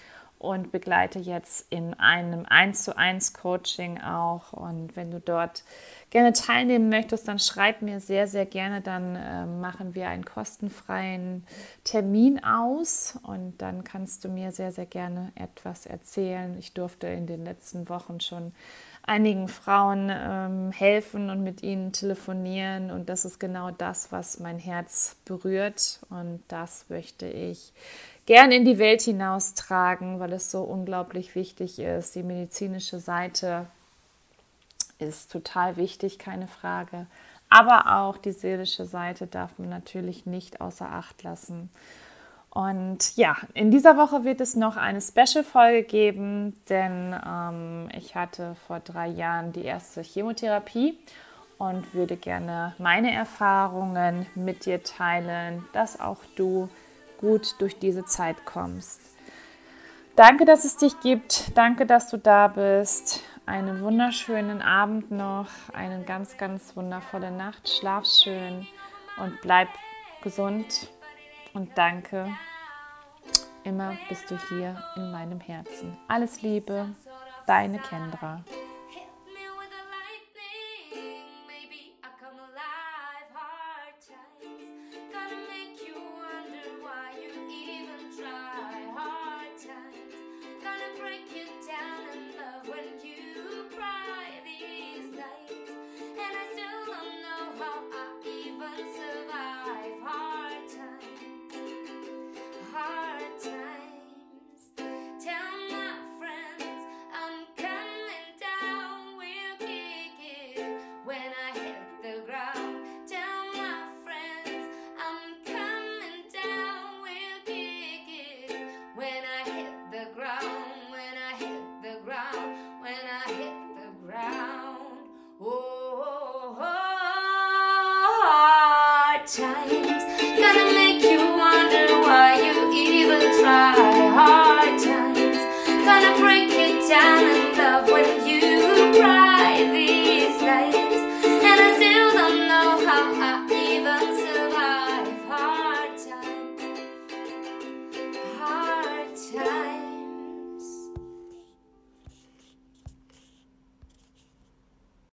und begleite jetzt in einem 1 zu 1 Coaching auch. Und wenn du dort gerne teilnehmen möchtest, dann schreib mir sehr, sehr gerne. Dann äh, machen wir einen kostenfreien Termin aus und dann kannst du mir sehr, sehr gerne etwas erzählen. Ich durfte in den letzten Wochen schon einigen Frauen ähm, helfen und mit ihnen telefonieren. Und das ist genau das, was mein Herz berührt. Und das möchte ich gern in die Welt hinaustragen, weil es so unglaublich wichtig ist, die medizinische Seite ist total wichtig, keine Frage. Aber auch die seelische Seite darf man natürlich nicht außer Acht lassen. Und ja, in dieser Woche wird es noch eine Special-Folge geben, denn ähm, ich hatte vor drei Jahren die erste Chemotherapie und würde gerne meine Erfahrungen mit dir teilen, dass auch du gut durch diese Zeit kommst. Danke, dass es dich gibt. Danke, dass du da bist einen wunderschönen Abend noch, eine ganz, ganz wundervolle Nacht. Schlaf schön und bleib gesund und danke. Immer bist du hier in meinem Herzen. Alles Liebe, deine Kendra.